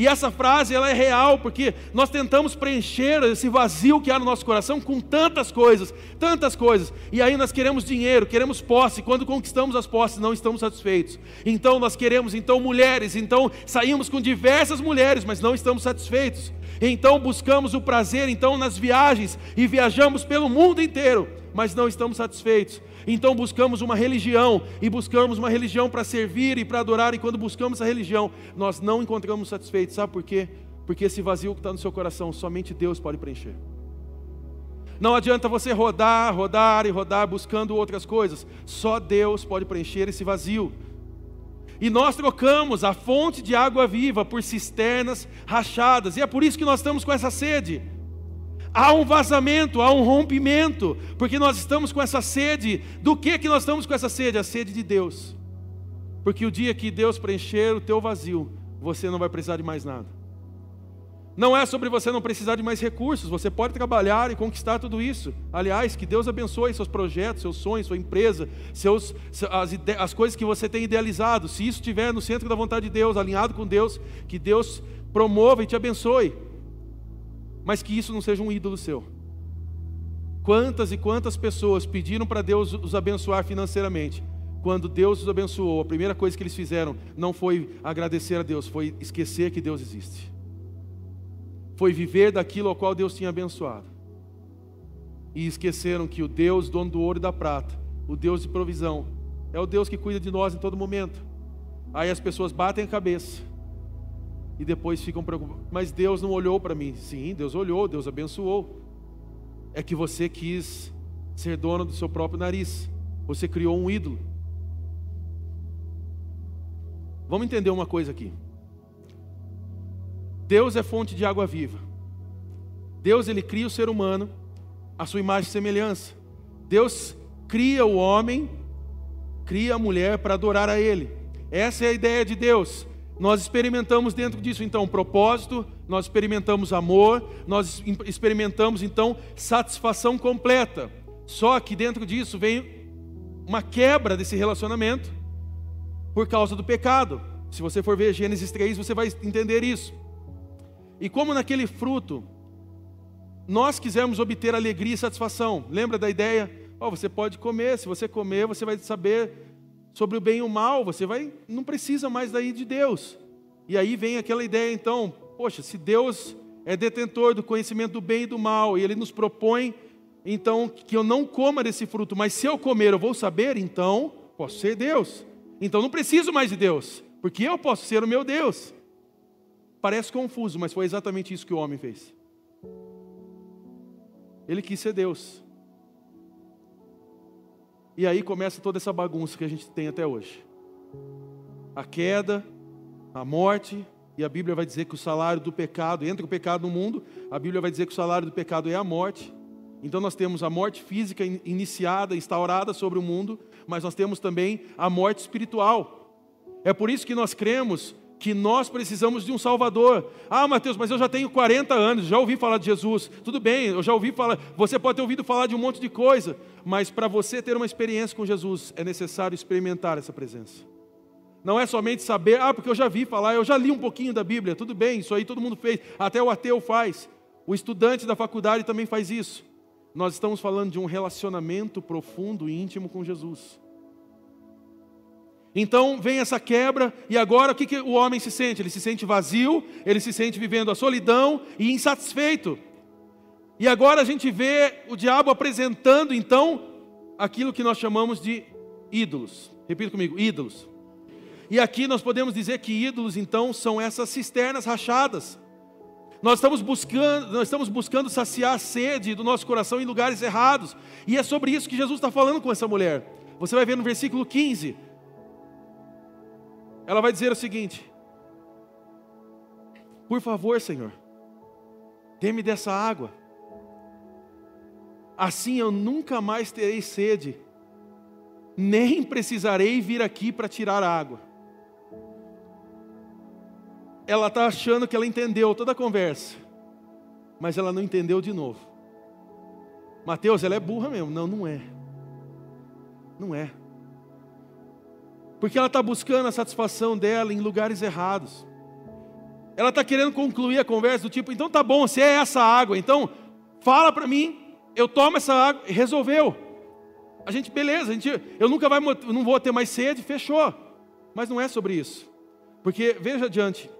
E essa frase ela é real porque nós tentamos preencher esse vazio que há no nosso coração com tantas coisas, tantas coisas. E aí nós queremos dinheiro, queremos posse. Quando conquistamos as posses, não estamos satisfeitos. Então nós queremos então mulheres, então saímos com diversas mulheres, mas não estamos satisfeitos. Então buscamos o prazer então nas viagens e viajamos pelo mundo inteiro, mas não estamos satisfeitos. Então buscamos uma religião e buscamos uma religião para servir e para adorar, e quando buscamos essa religião, nós não encontramos satisfeitos. Sabe por quê? Porque esse vazio que está no seu coração, somente Deus pode preencher. Não adianta você rodar, rodar e rodar buscando outras coisas, só Deus pode preencher esse vazio. E nós trocamos a fonte de água viva por cisternas rachadas, e é por isso que nós estamos com essa sede. Há um vazamento, há um rompimento, porque nós estamos com essa sede. Do que que nós estamos com essa sede? A sede de Deus. Porque o dia que Deus preencher o teu vazio, você não vai precisar de mais nada. Não é sobre você não precisar de mais recursos, você pode trabalhar e conquistar tudo isso. Aliás, que Deus abençoe seus projetos, seus sonhos, sua empresa, seus, as, as coisas que você tem idealizado. Se isso estiver no centro da vontade de Deus, alinhado com Deus, que Deus promova e te abençoe mas que isso não seja um ídolo seu. Quantas e quantas pessoas pediram para Deus os abençoar financeiramente? Quando Deus os abençoou, a primeira coisa que eles fizeram não foi agradecer a Deus, foi esquecer que Deus existe. Foi viver daquilo ao qual Deus tinha abençoado. E esqueceram que o Deus, dono do ouro e da prata, o Deus de provisão, é o Deus que cuida de nós em todo momento. Aí as pessoas batem a cabeça e depois ficam preocupados. Mas Deus não olhou para mim. Sim, Deus olhou, Deus abençoou. É que você quis ser dono do seu próprio nariz. Você criou um ídolo. Vamos entender uma coisa aqui. Deus é fonte de água viva. Deus ele cria o ser humano a sua imagem e semelhança. Deus cria o homem, cria a mulher para adorar a ele. Essa é a ideia de Deus. Nós experimentamos dentro disso então propósito, nós experimentamos amor, nós experimentamos então satisfação completa. Só que dentro disso vem uma quebra desse relacionamento por causa do pecado. Se você for ver Gênesis 3, você vai entender isso. E como naquele fruto nós quisermos obter alegria e satisfação, lembra da ideia? Oh, você pode comer, se você comer, você vai saber sobre o bem e o mal, você vai não precisa mais daí de Deus. E aí vem aquela ideia então, poxa, se Deus é detentor do conhecimento do bem e do mal, e Ele nos propõe, então, que eu não coma desse fruto, mas se eu comer eu vou saber, então posso ser Deus. Então não preciso mais de Deus, porque eu posso ser o meu Deus. Parece confuso, mas foi exatamente isso que o homem fez. Ele quis ser Deus. E aí começa toda essa bagunça que a gente tem até hoje. A queda, a morte, e a Bíblia vai dizer que o salário do pecado, entra o pecado no mundo, a Bíblia vai dizer que o salário do pecado é a morte. Então nós temos a morte física iniciada, instaurada sobre o mundo, mas nós temos também a morte espiritual. É por isso que nós cremos que nós precisamos de um Salvador. Ah, Mateus, mas eu já tenho 40 anos, já ouvi falar de Jesus. Tudo bem, eu já ouvi falar. Você pode ter ouvido falar de um monte de coisa, mas para você ter uma experiência com Jesus, é necessário experimentar essa presença. Não é somente saber, ah, porque eu já vi falar, eu já li um pouquinho da Bíblia. Tudo bem, isso aí todo mundo fez, até o ateu faz. O estudante da faculdade também faz isso. Nós estamos falando de um relacionamento profundo e íntimo com Jesus. Então vem essa quebra, e agora o que, que o homem se sente? Ele se sente vazio, ele se sente vivendo a solidão e insatisfeito. E agora a gente vê o diabo apresentando então aquilo que nós chamamos de ídolos. Repita comigo: ídolos. E aqui nós podemos dizer que ídolos então são essas cisternas rachadas nós estamos buscando, nós estamos buscando saciar a sede do nosso coração em lugares errados. E é sobre isso que Jesus está falando com essa mulher. Você vai ver no versículo 15. Ela vai dizer o seguinte: Por favor, Senhor, dê-me dessa água. Assim eu nunca mais terei sede, nem precisarei vir aqui para tirar água ela está achando que ela entendeu toda a conversa, mas ela não entendeu de novo. Mateus, ela é burra mesmo. Não, não é. Não é. Porque ela está buscando a satisfação dela em lugares errados. Ela está querendo concluir a conversa do tipo, então tá bom, se é essa água, então fala para mim, eu tomo essa água, resolveu. A gente, beleza, a gente, eu nunca vai, não vou ter mais sede, fechou. Mas não é sobre isso. Porque veja adiante,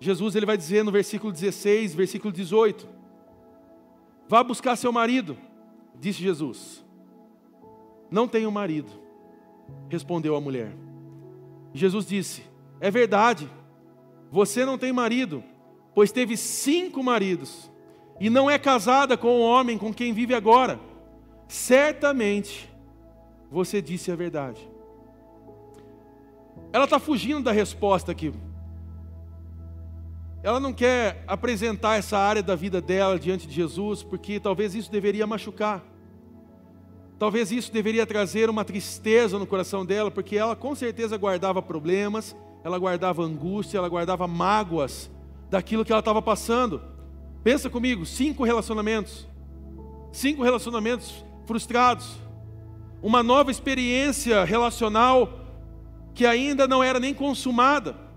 Jesus ele vai dizer no versículo 16, versículo 18: Vá buscar seu marido, disse Jesus. Não tenho marido, respondeu a mulher. Jesus disse: É verdade, você não tem marido, pois teve cinco maridos, e não é casada com o homem com quem vive agora. Certamente você disse a verdade. Ela está fugindo da resposta aqui. Ela não quer apresentar essa área da vida dela diante de Jesus, porque talvez isso deveria machucar. Talvez isso deveria trazer uma tristeza no coração dela, porque ela com certeza guardava problemas, ela guardava angústia, ela guardava mágoas daquilo que ela estava passando. Pensa comigo, cinco relacionamentos. Cinco relacionamentos frustrados. Uma nova experiência relacional que ainda não era nem consumada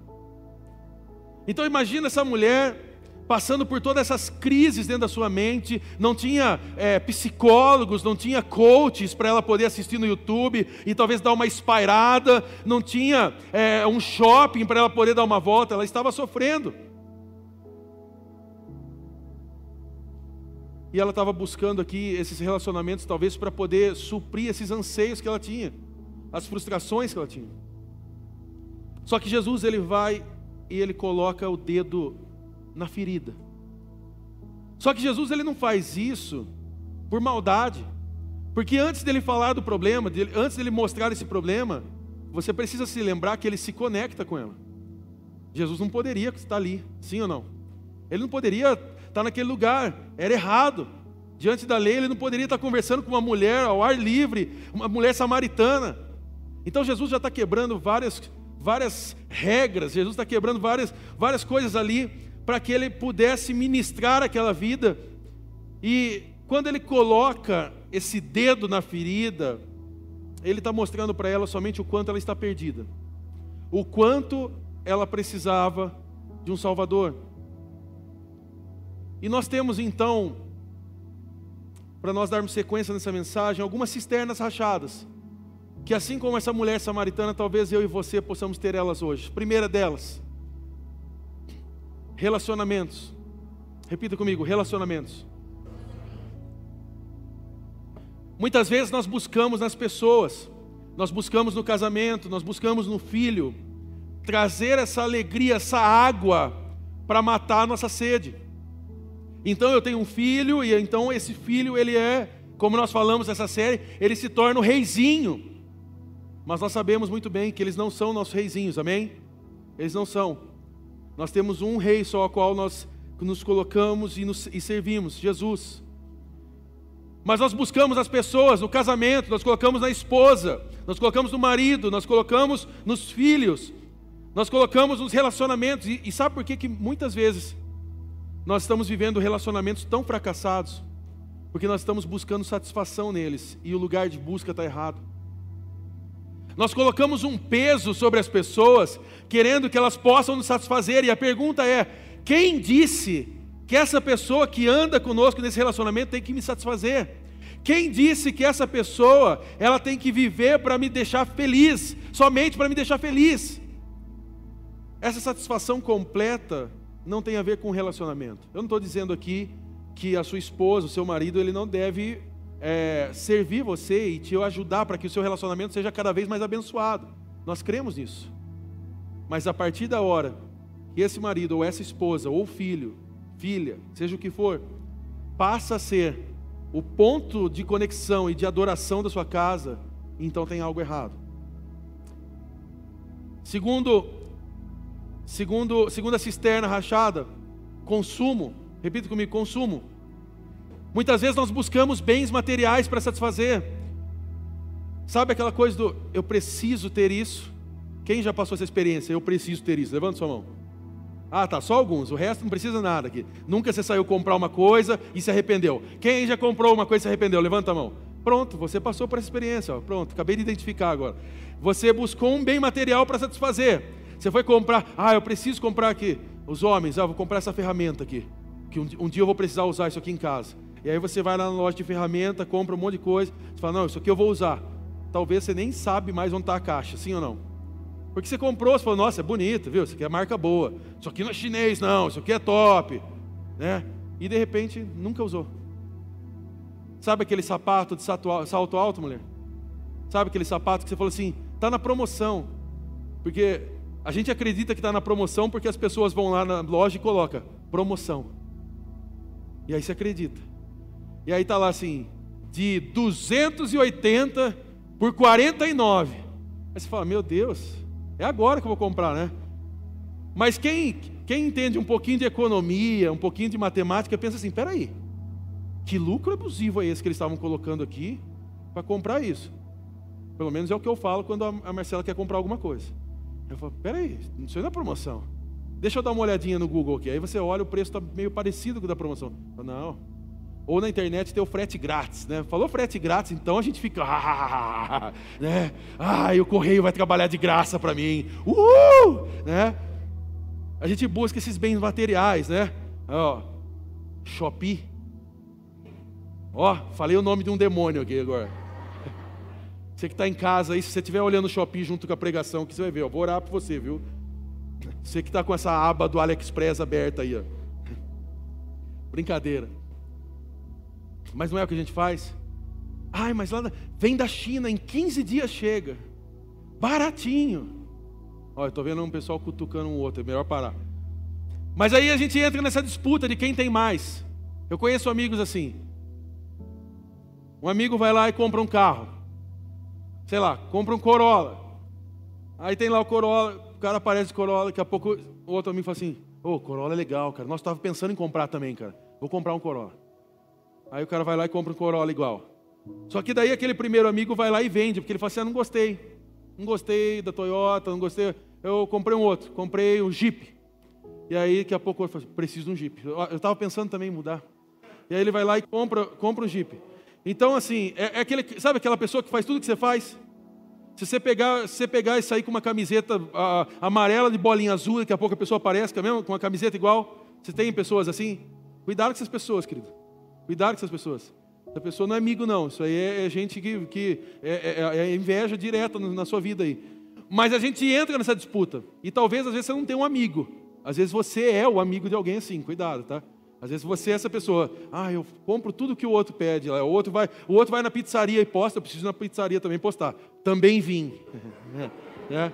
então imagina essa mulher passando por todas essas crises dentro da sua mente, não tinha é, psicólogos, não tinha coaches para ela poder assistir no YouTube e talvez dar uma espairada, não tinha é, um shopping para ela poder dar uma volta, ela estava sofrendo. E ela estava buscando aqui esses relacionamentos, talvez para poder suprir esses anseios que ela tinha, as frustrações que ela tinha. Só que Jesus ele vai e ele coloca o dedo na ferida. Só que Jesus ele não faz isso por maldade. Porque antes dele falar do problema, antes dele mostrar esse problema, você precisa se lembrar que ele se conecta com ela. Jesus não poderia estar ali, sim ou não? Ele não poderia estar naquele lugar, era errado. Diante da lei, ele não poderia estar conversando com uma mulher ao ar livre, uma mulher samaritana. Então Jesus já está quebrando várias várias regras, Jesus está quebrando várias, várias coisas ali para que ele pudesse ministrar aquela vida. E quando ele coloca esse dedo na ferida, ele está mostrando para ela somente o quanto ela está perdida, o quanto ela precisava de um Salvador. E nós temos então, para nós darmos sequência nessa mensagem, algumas cisternas rachadas que assim como essa mulher samaritana, talvez eu e você possamos ter elas hoje. Primeira delas, Relacionamentos. Repita comigo: relacionamentos. Muitas vezes nós buscamos nas pessoas, nós buscamos no casamento, nós buscamos no filho, trazer essa alegria, essa água para matar a nossa sede. Então eu tenho um filho e então esse filho ele é, como nós falamos nessa série, ele se torna o reizinho. Mas nós sabemos muito bem que eles não são nossos reizinhos, amém? Eles não são. Nós temos um rei só ao qual nós nos colocamos e, nos, e servimos, Jesus. Mas nós buscamos as pessoas no casamento, nós colocamos na esposa, nós colocamos no marido, nós colocamos nos filhos, nós colocamos nos relacionamentos. E, e sabe por que, que muitas vezes nós estamos vivendo relacionamentos tão fracassados? Porque nós estamos buscando satisfação neles e o lugar de busca está errado. Nós colocamos um peso sobre as pessoas, querendo que elas possam nos satisfazer, e a pergunta é: quem disse que essa pessoa que anda conosco nesse relacionamento tem que me satisfazer. Quem disse que essa pessoa ela tem que viver para me deixar feliz, somente para me deixar feliz? Essa satisfação completa não tem a ver com relacionamento. Eu não estou dizendo aqui que a sua esposa, o seu marido, ele não deve é, servir você e te ajudar para que o seu relacionamento seja cada vez mais abençoado. Nós cremos nisso. Mas a partir da hora que esse marido ou essa esposa ou filho filha, seja o que for, passa a ser o ponto de conexão e de adoração da sua casa, então tem algo errado. Segundo, segundo, segunda cisterna rachada, consumo. Repita comigo, consumo. Muitas vezes nós buscamos bens materiais para satisfazer. Sabe aquela coisa do eu preciso ter isso? Quem já passou essa experiência? Eu preciso ter isso. Levanta sua mão. Ah, tá, só alguns, o resto não precisa nada aqui. Nunca você saiu comprar uma coisa e se arrependeu. Quem já comprou uma coisa e se arrependeu? Levanta a mão. Pronto, você passou por essa experiência, ó. pronto, acabei de identificar agora. Você buscou um bem material para satisfazer. Você foi comprar, ah, eu preciso comprar aqui. Os homens, ah, vou comprar essa ferramenta aqui, que um, um dia eu vou precisar usar isso aqui em casa. E aí você vai lá na loja de ferramenta, compra um monte de coisa, você fala, não, isso aqui eu vou usar. Talvez você nem sabe mais onde está a caixa, sim ou não? Porque você comprou, você falou, nossa, é bonito, viu? Isso aqui é marca boa. Isso aqui não é chinês, não, isso aqui é top. Né? E de repente nunca usou. Sabe aquele sapato de salto alto, mulher? Sabe aquele sapato que você falou assim, está na promoção. Porque a gente acredita que está na promoção porque as pessoas vão lá na loja e colocam promoção. E aí você acredita. E aí está lá assim, de 280 por 49. Aí você fala, meu Deus, é agora que eu vou comprar, né? Mas quem, quem entende um pouquinho de economia, um pouquinho de matemática, pensa assim: peraí, que lucro abusivo é esse que eles estavam colocando aqui para comprar isso? Pelo menos é o que eu falo quando a Marcela quer comprar alguma coisa. Eu falo: peraí, isso não é promoção. Deixa eu dar uma olhadinha no Google aqui. Aí você olha, o preço está meio parecido com o da promoção. falo, não, ou na internet tem o frete grátis, né? Falou frete grátis, então a gente fica, *laughs* ah, né? Ai, o correio vai trabalhar de graça para mim, uhul, né? A gente busca esses bens materiais, né? Ó, Shopee. Ó, falei o nome de um demônio aqui agora. *laughs* Você que está em casa aí, se você estiver olhando o Shopee junto com a pregação, que você vai ver, eu vou orar por você, viu? Você que está com essa aba do AliExpress aberta aí, ó. *laughs* Brincadeira. Mas não é o que a gente faz? Ai, mas lá vem da China, em 15 dias chega. Baratinho. Olha, estou vendo um pessoal cutucando um outro, é melhor parar. Mas aí a gente entra nessa disputa de quem tem mais. Eu conheço amigos assim. Um amigo vai lá e compra um carro. Sei lá, compra um Corolla. Aí tem lá o Corolla, o cara aparece Corolla, daqui a pouco o outro amigo fala assim: Ô, oh, Corolla é legal, cara. Nós estávamos pensando em comprar também, cara. Vou comprar um Corolla. Aí o cara vai lá e compra um Corolla igual. Só que daí aquele primeiro amigo vai lá e vende, porque ele fala assim: ah, não gostei. Não gostei da Toyota, não gostei. Eu comprei um outro, comprei um Jeep. E aí daqui a pouco eu falo, preciso de um Jeep. Eu estava pensando também em mudar. E aí ele vai lá e compra, compra um Jeep. Então, assim, é, é aquele, sabe aquela pessoa que faz tudo que você faz? Se você pegar, se você pegar e sair com uma camiseta a, amarela de bolinha azul, daqui a pouco a pessoa aparece é mesmo, com uma camiseta igual. Você tem pessoas assim? Cuidado com essas pessoas, querido. Cuidado com essas pessoas. Essa pessoa não é amigo, não. Isso aí é, é gente que, que é, é, é, inveja direta na sua vida aí. Mas a gente entra nessa disputa. E talvez às vezes você não tenha um amigo. Às vezes você é o amigo de alguém assim, cuidado, tá? Às vezes você é essa pessoa, ah, eu compro tudo que o outro pede, o outro vai, o outro vai na pizzaria e posta, eu preciso na pizzaria também postar. Também vim. *laughs* é.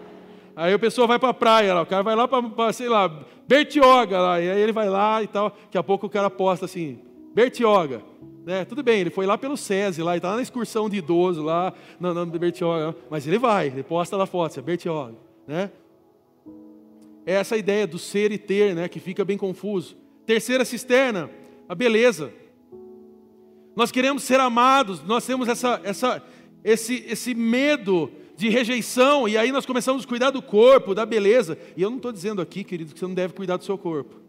Aí a pessoa vai para a praia, lá, o cara vai lá para, sei lá, Bertioga, lá, e aí ele vai lá e tal, daqui a pouco o cara posta assim, Bertioga. Né? Tudo bem, ele foi lá pelo SESI, lá, está na excursão de idoso lá, no Bertioga, mas ele vai, ele posta lá foto, é Bertioga. Né? É essa ideia do ser e ter, né, que fica bem confuso. Terceira cisterna, a beleza. Nós queremos ser amados, nós temos essa, essa, esse, esse medo de rejeição, e aí nós começamos a cuidar do corpo, da beleza. E eu não estou dizendo aqui, querido, que você não deve cuidar do seu corpo.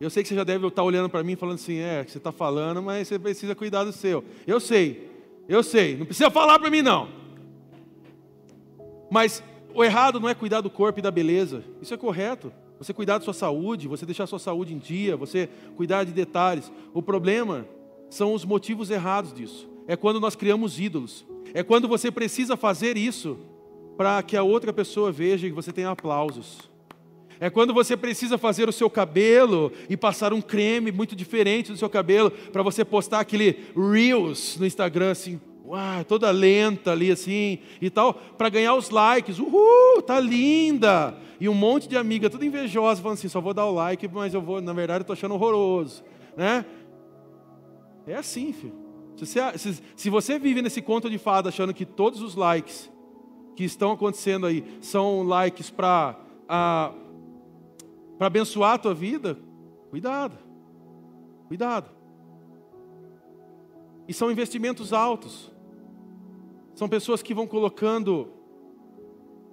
Eu sei que você já deve estar olhando para mim falando assim, é, que você está falando, mas você precisa cuidar do seu. Eu sei, eu sei, não precisa falar para mim não. Mas o errado não é cuidar do corpo e da beleza, isso é correto. Você cuidar da sua saúde, você deixar a sua saúde em dia, você cuidar de detalhes. O problema são os motivos errados disso. É quando nós criamos ídolos. É quando você precisa fazer isso para que a outra pessoa veja que você tem aplausos. É quando você precisa fazer o seu cabelo e passar um creme muito diferente do seu cabelo para você postar aquele Reels no Instagram assim, uau, toda lenta ali assim e tal, para ganhar os likes. Uhul, tá linda! E um monte de amiga, tudo invejosa, falando assim: só vou dar o like, mas eu vou, na verdade, eu estou achando horroroso. Né? É assim, filho. Se você, se, se você vive nesse conto de fada achando que todos os likes que estão acontecendo aí são likes para para abençoar a tua vida, cuidado. Cuidado. E são investimentos altos. São pessoas que vão colocando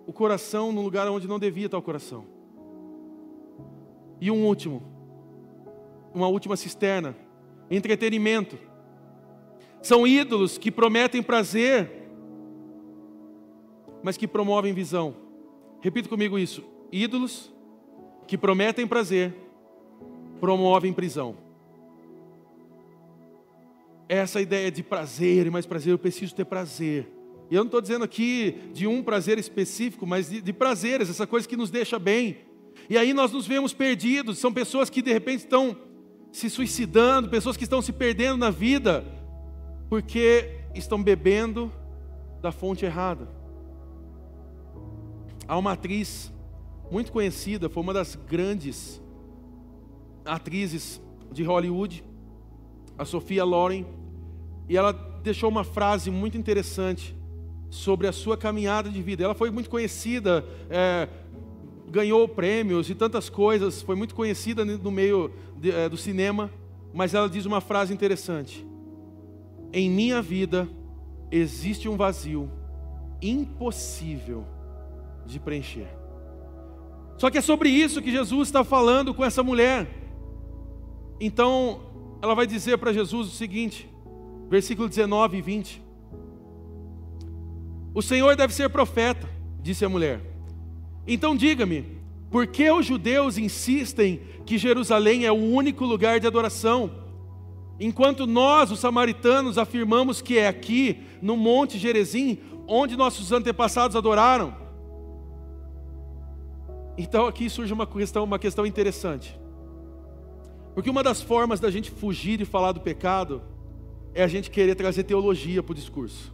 o coração no lugar onde não devia estar o coração. E um último, uma última cisterna: entretenimento. São ídolos que prometem prazer, mas que promovem visão. Repita comigo isso: ídolos que prometem prazer, promovem prisão. Essa ideia de prazer e mais prazer, eu preciso ter prazer. E eu não estou dizendo aqui de um prazer específico, mas de, de prazeres, essa coisa que nos deixa bem. E aí nós nos vemos perdidos, são pessoas que de repente estão se suicidando, pessoas que estão se perdendo na vida, porque estão bebendo da fonte errada. Há uma atriz muito conhecida, foi uma das grandes atrizes de Hollywood, a Sofia Loren, e ela deixou uma frase muito interessante sobre a sua caminhada de vida. Ela foi muito conhecida, é, ganhou prêmios e tantas coisas, foi muito conhecida no meio de, é, do cinema, mas ela diz uma frase interessante: Em minha vida existe um vazio impossível de preencher. Só que é sobre isso que Jesus está falando com essa mulher. Então, ela vai dizer para Jesus o seguinte, versículo 19 e 20. O Senhor deve ser profeta, disse a mulher. Então diga-me, por que os judeus insistem que Jerusalém é o único lugar de adoração, enquanto nós, os samaritanos, afirmamos que é aqui, no Monte Gerezim, onde nossos antepassados adoraram? Então aqui surge uma questão, uma questão interessante. Porque uma das formas da gente fugir e falar do pecado é a gente querer trazer teologia para o discurso.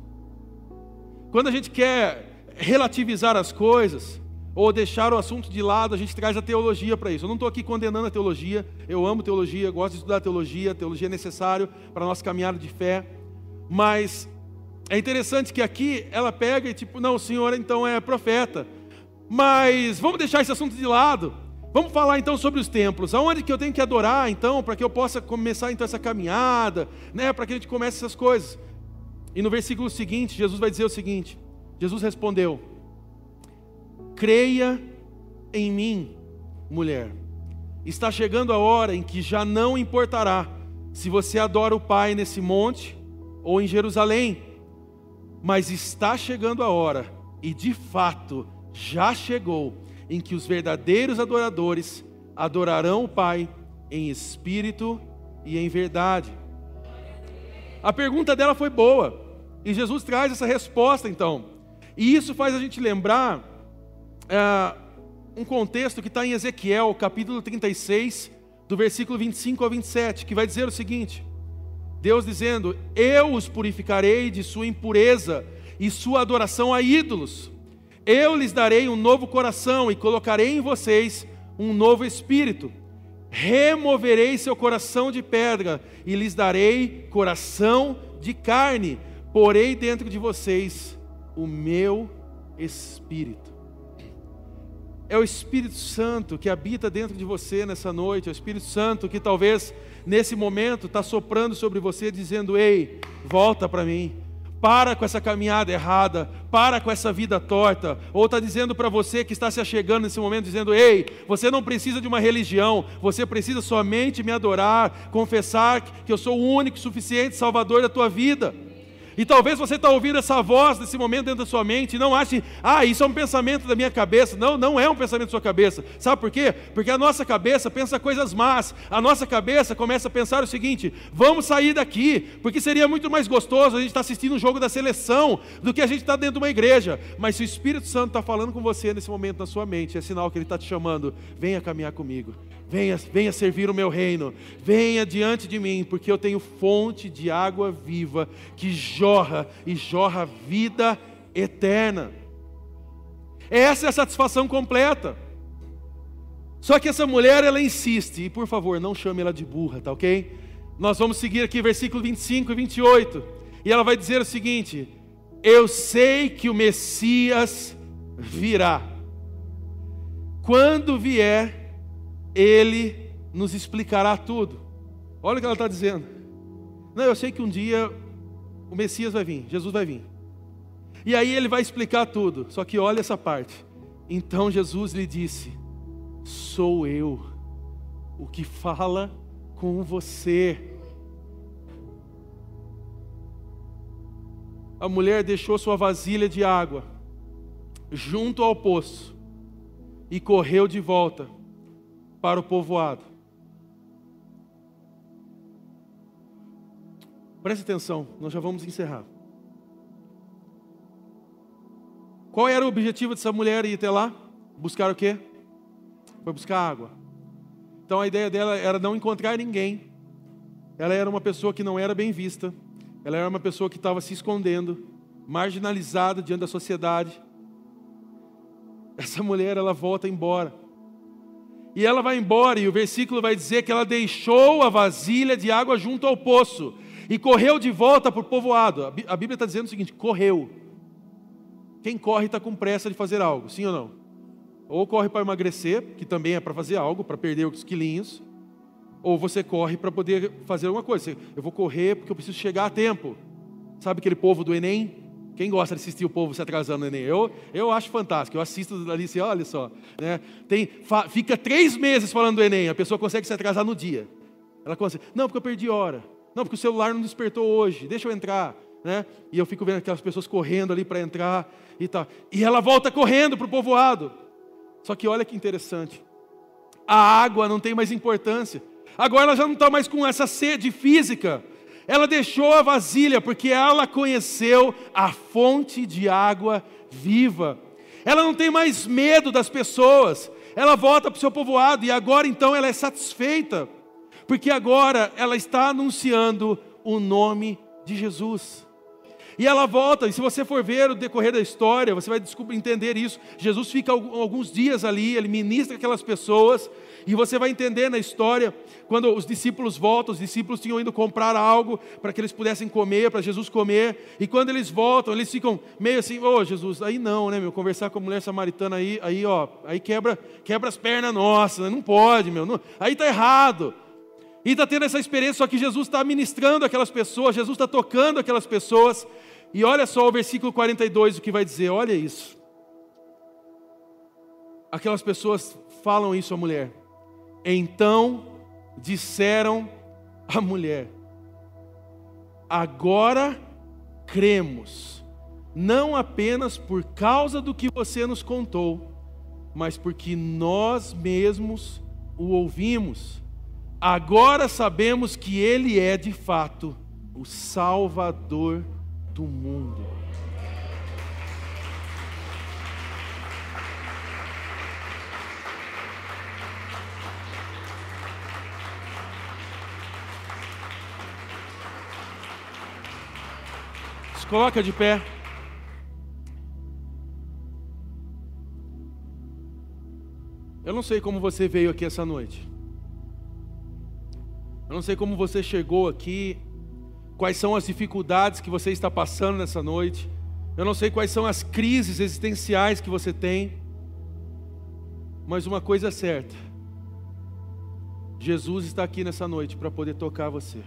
Quando a gente quer relativizar as coisas, ou deixar o assunto de lado, a gente traz a teologia para isso. Eu não estou aqui condenando a teologia, eu amo teologia, gosto de estudar teologia, teologia é necessário para a nossa caminhada de fé, mas é interessante que aqui ela pega e tipo, não, o senhor então é profeta, mas vamos deixar esse assunto de lado, vamos falar então sobre os templos, aonde que eu tenho que adorar então, para que eu possa começar então essa caminhada, né, para que a gente comece essas coisas. E no versículo seguinte, Jesus vai dizer o seguinte: Jesus respondeu: Creia em mim, mulher. Está chegando a hora em que já não importará se você adora o Pai nesse monte ou em Jerusalém, mas está chegando a hora, e de fato já chegou, em que os verdadeiros adoradores adorarão o Pai em espírito e em verdade. A pergunta dela foi boa. E Jesus traz essa resposta então. E isso faz a gente lembrar é, um contexto que está em Ezequiel, capítulo 36, do versículo 25 ao 27, que vai dizer o seguinte: Deus dizendo: Eu os purificarei de sua impureza e sua adoração a ídolos. Eu lhes darei um novo coração e colocarei em vocês um novo espírito. Removerei seu coração de pedra e lhes darei coração de carne. Porei dentro de vocês o meu espírito. É o Espírito Santo que habita dentro de você nessa noite, é o Espírito Santo que talvez nesse momento está soprando sobre você, dizendo: Ei, volta para mim, para com essa caminhada errada, para com essa vida torta. Ou está dizendo para você que está se achegando nesse momento, dizendo: Ei, você não precisa de uma religião, você precisa somente me adorar, confessar que eu sou o único suficiente Salvador da tua vida. E talvez você está ouvindo essa voz nesse momento dentro da sua mente e não ache, ah, isso é um pensamento da minha cabeça. Não, não é um pensamento da sua cabeça. Sabe por quê? Porque a nossa cabeça pensa coisas más. A nossa cabeça começa a pensar o seguinte: vamos sair daqui, porque seria muito mais gostoso a gente estar tá assistindo um jogo da seleção do que a gente estar tá dentro de uma igreja. Mas se o Espírito Santo está falando com você nesse momento na sua mente, é sinal que ele está te chamando, venha caminhar comigo. Venha, venha servir o meu reino, venha diante de mim, porque eu tenho fonte de água viva que jorra e jorra vida eterna. Essa é a satisfação completa. Só que essa mulher, ela insiste, e por favor, não chame ela de burra, tá ok? Nós vamos seguir aqui versículo 25 e 28, e ela vai dizer o seguinte: Eu sei que o Messias virá. Quando vier, ele nos explicará tudo. Olha o que ela está dizendo. Não, eu sei que um dia o Messias vai vir, Jesus vai vir. E aí ele vai explicar tudo. Só que olha essa parte. Então Jesus lhe disse: Sou eu o que fala com você. A mulher deixou sua vasilha de água junto ao poço e correu de volta para o povoado. Preste atenção, nós já vamos encerrar. Qual era o objetivo dessa mulher ir até lá? Buscar o quê? Foi buscar água. Então a ideia dela era não encontrar ninguém. Ela era uma pessoa que não era bem vista. Ela era uma pessoa que estava se escondendo, marginalizada diante da sociedade. Essa mulher, ela volta embora e ela vai embora, e o versículo vai dizer que ela deixou a vasilha de água junto ao poço e correu de volta para o povoado. A Bíblia está dizendo o seguinte: correu. Quem corre está com pressa de fazer algo, sim ou não? Ou corre para emagrecer, que também é para fazer algo, para perder os quilinhos, ou você corre para poder fazer alguma coisa. Eu vou correr porque eu preciso chegar a tempo. Sabe aquele povo do Enem? Quem gosta de assistir o povo se atrasando no Enem? Eu, eu acho fantástico. Eu assisto ali assim, olha só. Né? Tem, fa, fica três meses falando do Enem, a pessoa consegue se atrasar no dia. Ela consegue. Não, porque eu perdi hora. Não, porque o celular não despertou hoje. Deixa eu entrar. Né? E eu fico vendo aquelas pessoas correndo ali para entrar e tal. E ela volta correndo para o povoado. Só que olha que interessante. A água não tem mais importância. Agora ela já não está mais com essa sede física ela deixou a vasilha porque ela conheceu a fonte de água viva. Ela não tem mais medo das pessoas. Ela volta para o seu povoado e agora então ela é satisfeita, porque agora ela está anunciando o nome de Jesus. E ela volta, e se você for ver o decorrer da história, você vai descobrir, entender isso. Jesus fica alguns dias ali, ele ministra aquelas pessoas, e você vai entender na história, quando os discípulos voltam, os discípulos tinham ido comprar algo para que eles pudessem comer, para Jesus comer, e quando eles voltam, eles ficam meio assim, ô oh, Jesus, aí não, né, meu, conversar com a mulher samaritana aí, aí ó, aí quebra, quebra as pernas nossas, né? não pode, meu, não, aí está errado. E está tendo essa experiência, só que Jesus está ministrando aquelas pessoas, Jesus está tocando aquelas pessoas, e olha só o versículo 42, o que vai dizer, olha isso. Aquelas pessoas falam isso à mulher. Então disseram à mulher: Agora cremos, não apenas por causa do que você nos contou, mas porque nós mesmos o ouvimos. Agora sabemos que Ele é de fato o Salvador do mundo. Coloca de pé. Eu não sei como você veio aqui essa noite. Eu não sei como você chegou aqui, quais são as dificuldades que você está passando nessa noite. Eu não sei quais são as crises existenciais que você tem. Mas uma coisa é certa: Jesus está aqui nessa noite para poder tocar você.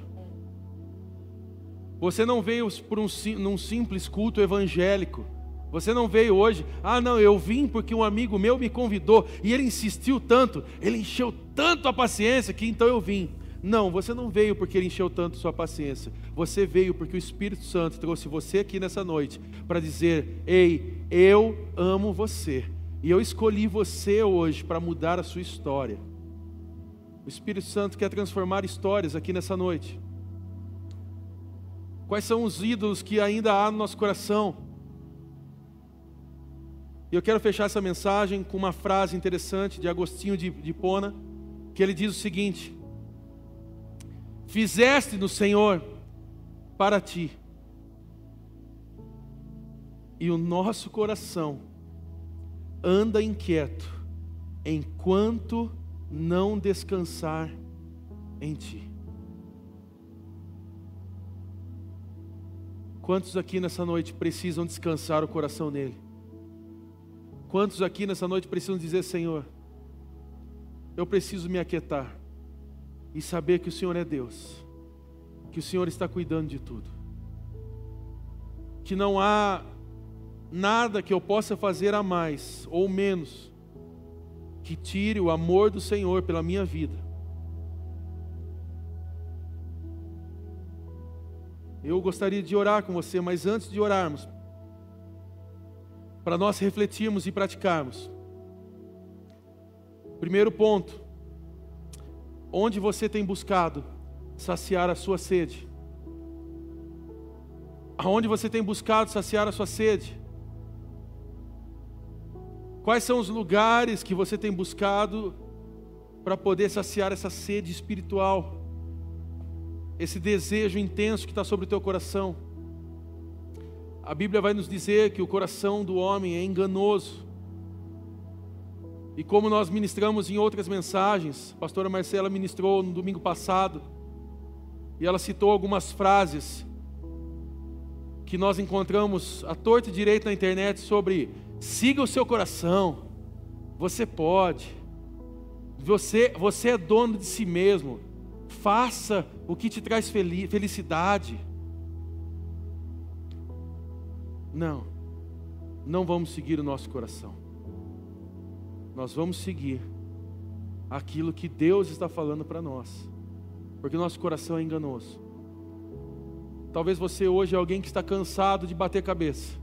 Você não veio por um num simples culto evangélico. Você não veio hoje, ah não, eu vim porque um amigo meu me convidou e ele insistiu tanto, ele encheu tanto a paciência que então eu vim. Não, você não veio porque ele encheu tanto sua paciência. Você veio porque o Espírito Santo trouxe você aqui nessa noite para dizer: Ei, eu amo você. E eu escolhi você hoje para mudar a sua história. O Espírito Santo quer transformar histórias aqui nessa noite. Quais são os ídolos que ainda há no nosso coração? E eu quero fechar essa mensagem com uma frase interessante de Agostinho de, de Pona, que ele diz o seguinte: Fizeste no Senhor para ti, e o nosso coração anda inquieto enquanto não descansar em ti. Quantos aqui nessa noite precisam descansar o coração nele? Quantos aqui nessa noite precisam dizer: Senhor, eu preciso me aquietar e saber que o Senhor é Deus, que o Senhor está cuidando de tudo, que não há nada que eu possa fazer a mais ou menos que tire o amor do Senhor pela minha vida. Eu gostaria de orar com você, mas antes de orarmos, para nós refletirmos e praticarmos. Primeiro ponto: onde você tem buscado saciar a sua sede? Aonde você tem buscado saciar a sua sede? Quais são os lugares que você tem buscado para poder saciar essa sede espiritual? Esse desejo intenso que está sobre o teu coração. A Bíblia vai nos dizer que o coração do homem é enganoso. E como nós ministramos em outras mensagens, a pastora Marcela ministrou no domingo passado, e ela citou algumas frases que nós encontramos à torta e direito na internet sobre siga o seu coração, você pode, você, você é dono de si mesmo, Faça o que te traz felicidade. Não, não vamos seguir o nosso coração. Nós vamos seguir aquilo que Deus está falando para nós, porque nosso coração é enganoso. Talvez você hoje é alguém que está cansado de bater cabeça.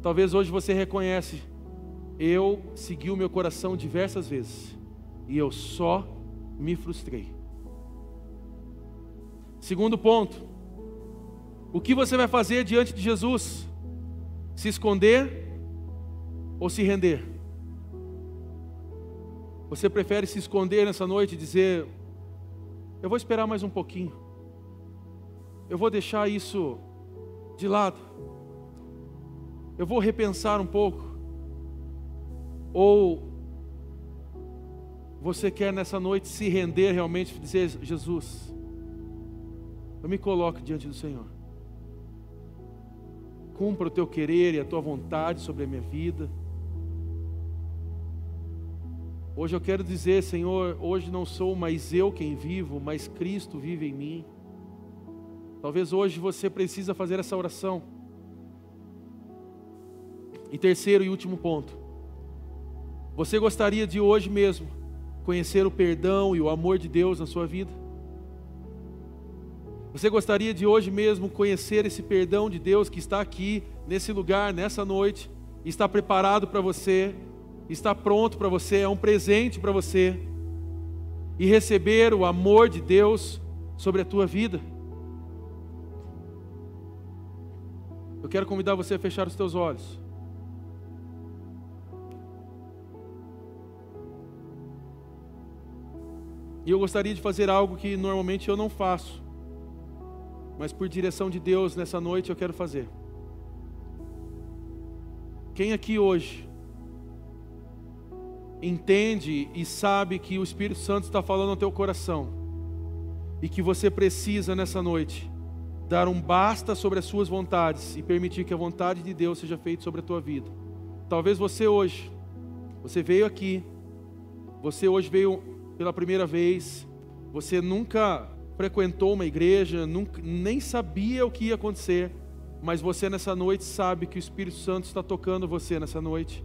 Talvez hoje você reconhece, eu segui o meu coração diversas vezes e eu só me frustrei. Segundo ponto, o que você vai fazer diante de Jesus? Se esconder ou se render? Você prefere se esconder nessa noite e dizer: Eu vou esperar mais um pouquinho, eu vou deixar isso de lado, eu vou repensar um pouco? Ou você quer nessa noite se render realmente e dizer: Jesus, eu me coloco diante do Senhor. Cumpra o teu querer e a tua vontade sobre a minha vida. Hoje eu quero dizer, Senhor, hoje não sou mais eu quem vivo, mas Cristo vive em mim. Talvez hoje você precisa fazer essa oração. E terceiro e último ponto. Você gostaria de hoje mesmo conhecer o perdão e o amor de Deus na sua vida? Você gostaria de hoje mesmo conhecer esse perdão de Deus que está aqui, nesse lugar, nessa noite, está preparado para você, está pronto para você, é um presente para você, e receber o amor de Deus sobre a tua vida? Eu quero convidar você a fechar os teus olhos. E eu gostaria de fazer algo que normalmente eu não faço mas por direção de Deus nessa noite eu quero fazer. Quem aqui hoje entende e sabe que o Espírito Santo está falando ao teu coração e que você precisa nessa noite dar um basta sobre as suas vontades e permitir que a vontade de Deus seja feita sobre a tua vida. Talvez você hoje, você veio aqui, você hoje veio pela primeira vez, você nunca frequentou uma igreja, nunca, nem sabia o que ia acontecer, mas você nessa noite sabe que o Espírito Santo está tocando você nessa noite.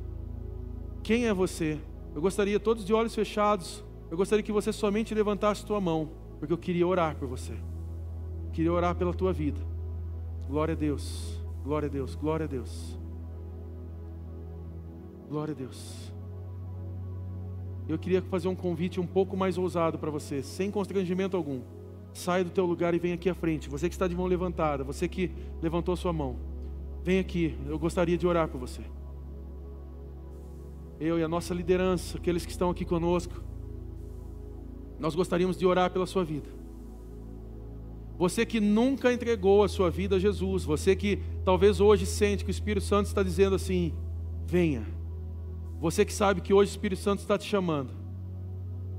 Quem é você? Eu gostaria, todos de olhos fechados, eu gostaria que você somente levantasse tua mão, porque eu queria orar por você. Queria orar pela tua vida. Glória a Deus, glória a Deus, glória a Deus. Glória a Deus. Eu queria fazer um convite um pouco mais ousado para você, sem constrangimento algum. Sai do teu lugar e vem aqui à frente. Você que está de mão levantada, você que levantou sua mão, vem aqui. Eu gostaria de orar por você. Eu e a nossa liderança, aqueles que estão aqui conosco, nós gostaríamos de orar pela sua vida. Você que nunca entregou a sua vida a Jesus, você que talvez hoje sente que o Espírito Santo está dizendo assim: venha. Você que sabe que hoje o Espírito Santo está te chamando.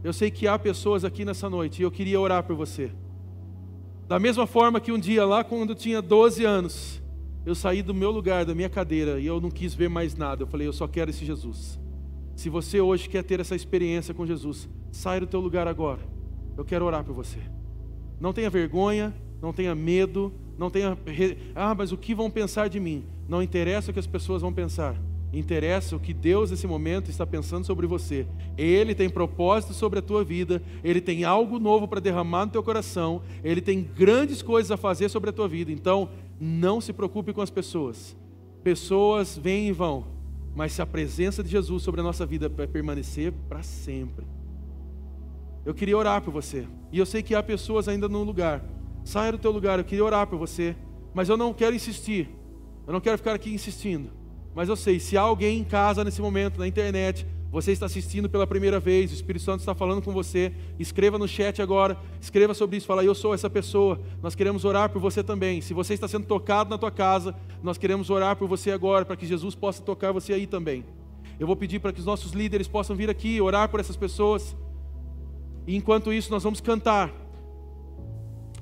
Eu sei que há pessoas aqui nessa noite e eu queria orar por você. Da mesma forma que um dia lá, quando eu tinha 12 anos, eu saí do meu lugar, da minha cadeira, e eu não quis ver mais nada. Eu falei, eu só quero esse Jesus. Se você hoje quer ter essa experiência com Jesus, sai do teu lugar agora. Eu quero orar por você. Não tenha vergonha, não tenha medo, não tenha. Ah, mas o que vão pensar de mim? Não interessa o que as pessoas vão pensar. Interessa o que Deus nesse momento está pensando sobre você. Ele tem propósito sobre a tua vida, ele tem algo novo para derramar no teu coração, ele tem grandes coisas a fazer sobre a tua vida. Então, não se preocupe com as pessoas. Pessoas vêm e vão, mas se a presença de Jesus sobre a nossa vida vai permanecer para sempre. Eu queria orar por você. E eu sei que há pessoas ainda no lugar. Saia do teu lugar, eu queria orar por você. Mas eu não quero insistir. Eu não quero ficar aqui insistindo. Mas eu sei, se há alguém em casa nesse momento, na internet, você está assistindo pela primeira vez, o Espírito Santo está falando com você, escreva no chat agora, escreva sobre isso, fala, eu sou essa pessoa, nós queremos orar por você também. Se você está sendo tocado na tua casa, nós queremos orar por você agora, para que Jesus possa tocar você aí também. Eu vou pedir para que os nossos líderes possam vir aqui orar por essas pessoas. E enquanto isso, nós vamos cantar.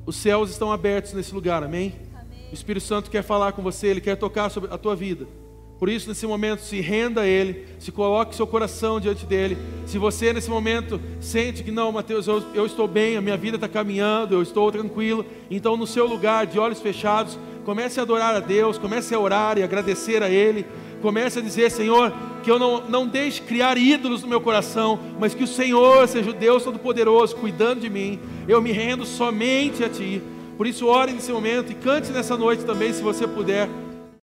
Os céus estão abertos nesse lugar, amém? amém? O Espírito Santo quer falar com você, ele quer tocar sobre a tua vida. Por isso, nesse momento, se renda a Ele, se coloque seu coração diante dele. Se você, nesse momento, sente que não, Mateus, eu, eu estou bem, a minha vida está caminhando, eu estou tranquilo, então, no seu lugar, de olhos fechados, comece a adorar a Deus, comece a orar e agradecer a Ele. Comece a dizer, Senhor, que eu não, não deixe criar ídolos no meu coração, mas que o Senhor seja o Deus Todo-Poderoso cuidando de mim. Eu me rendo somente a Ti. Por isso, ore nesse momento e cante nessa noite também, se você puder.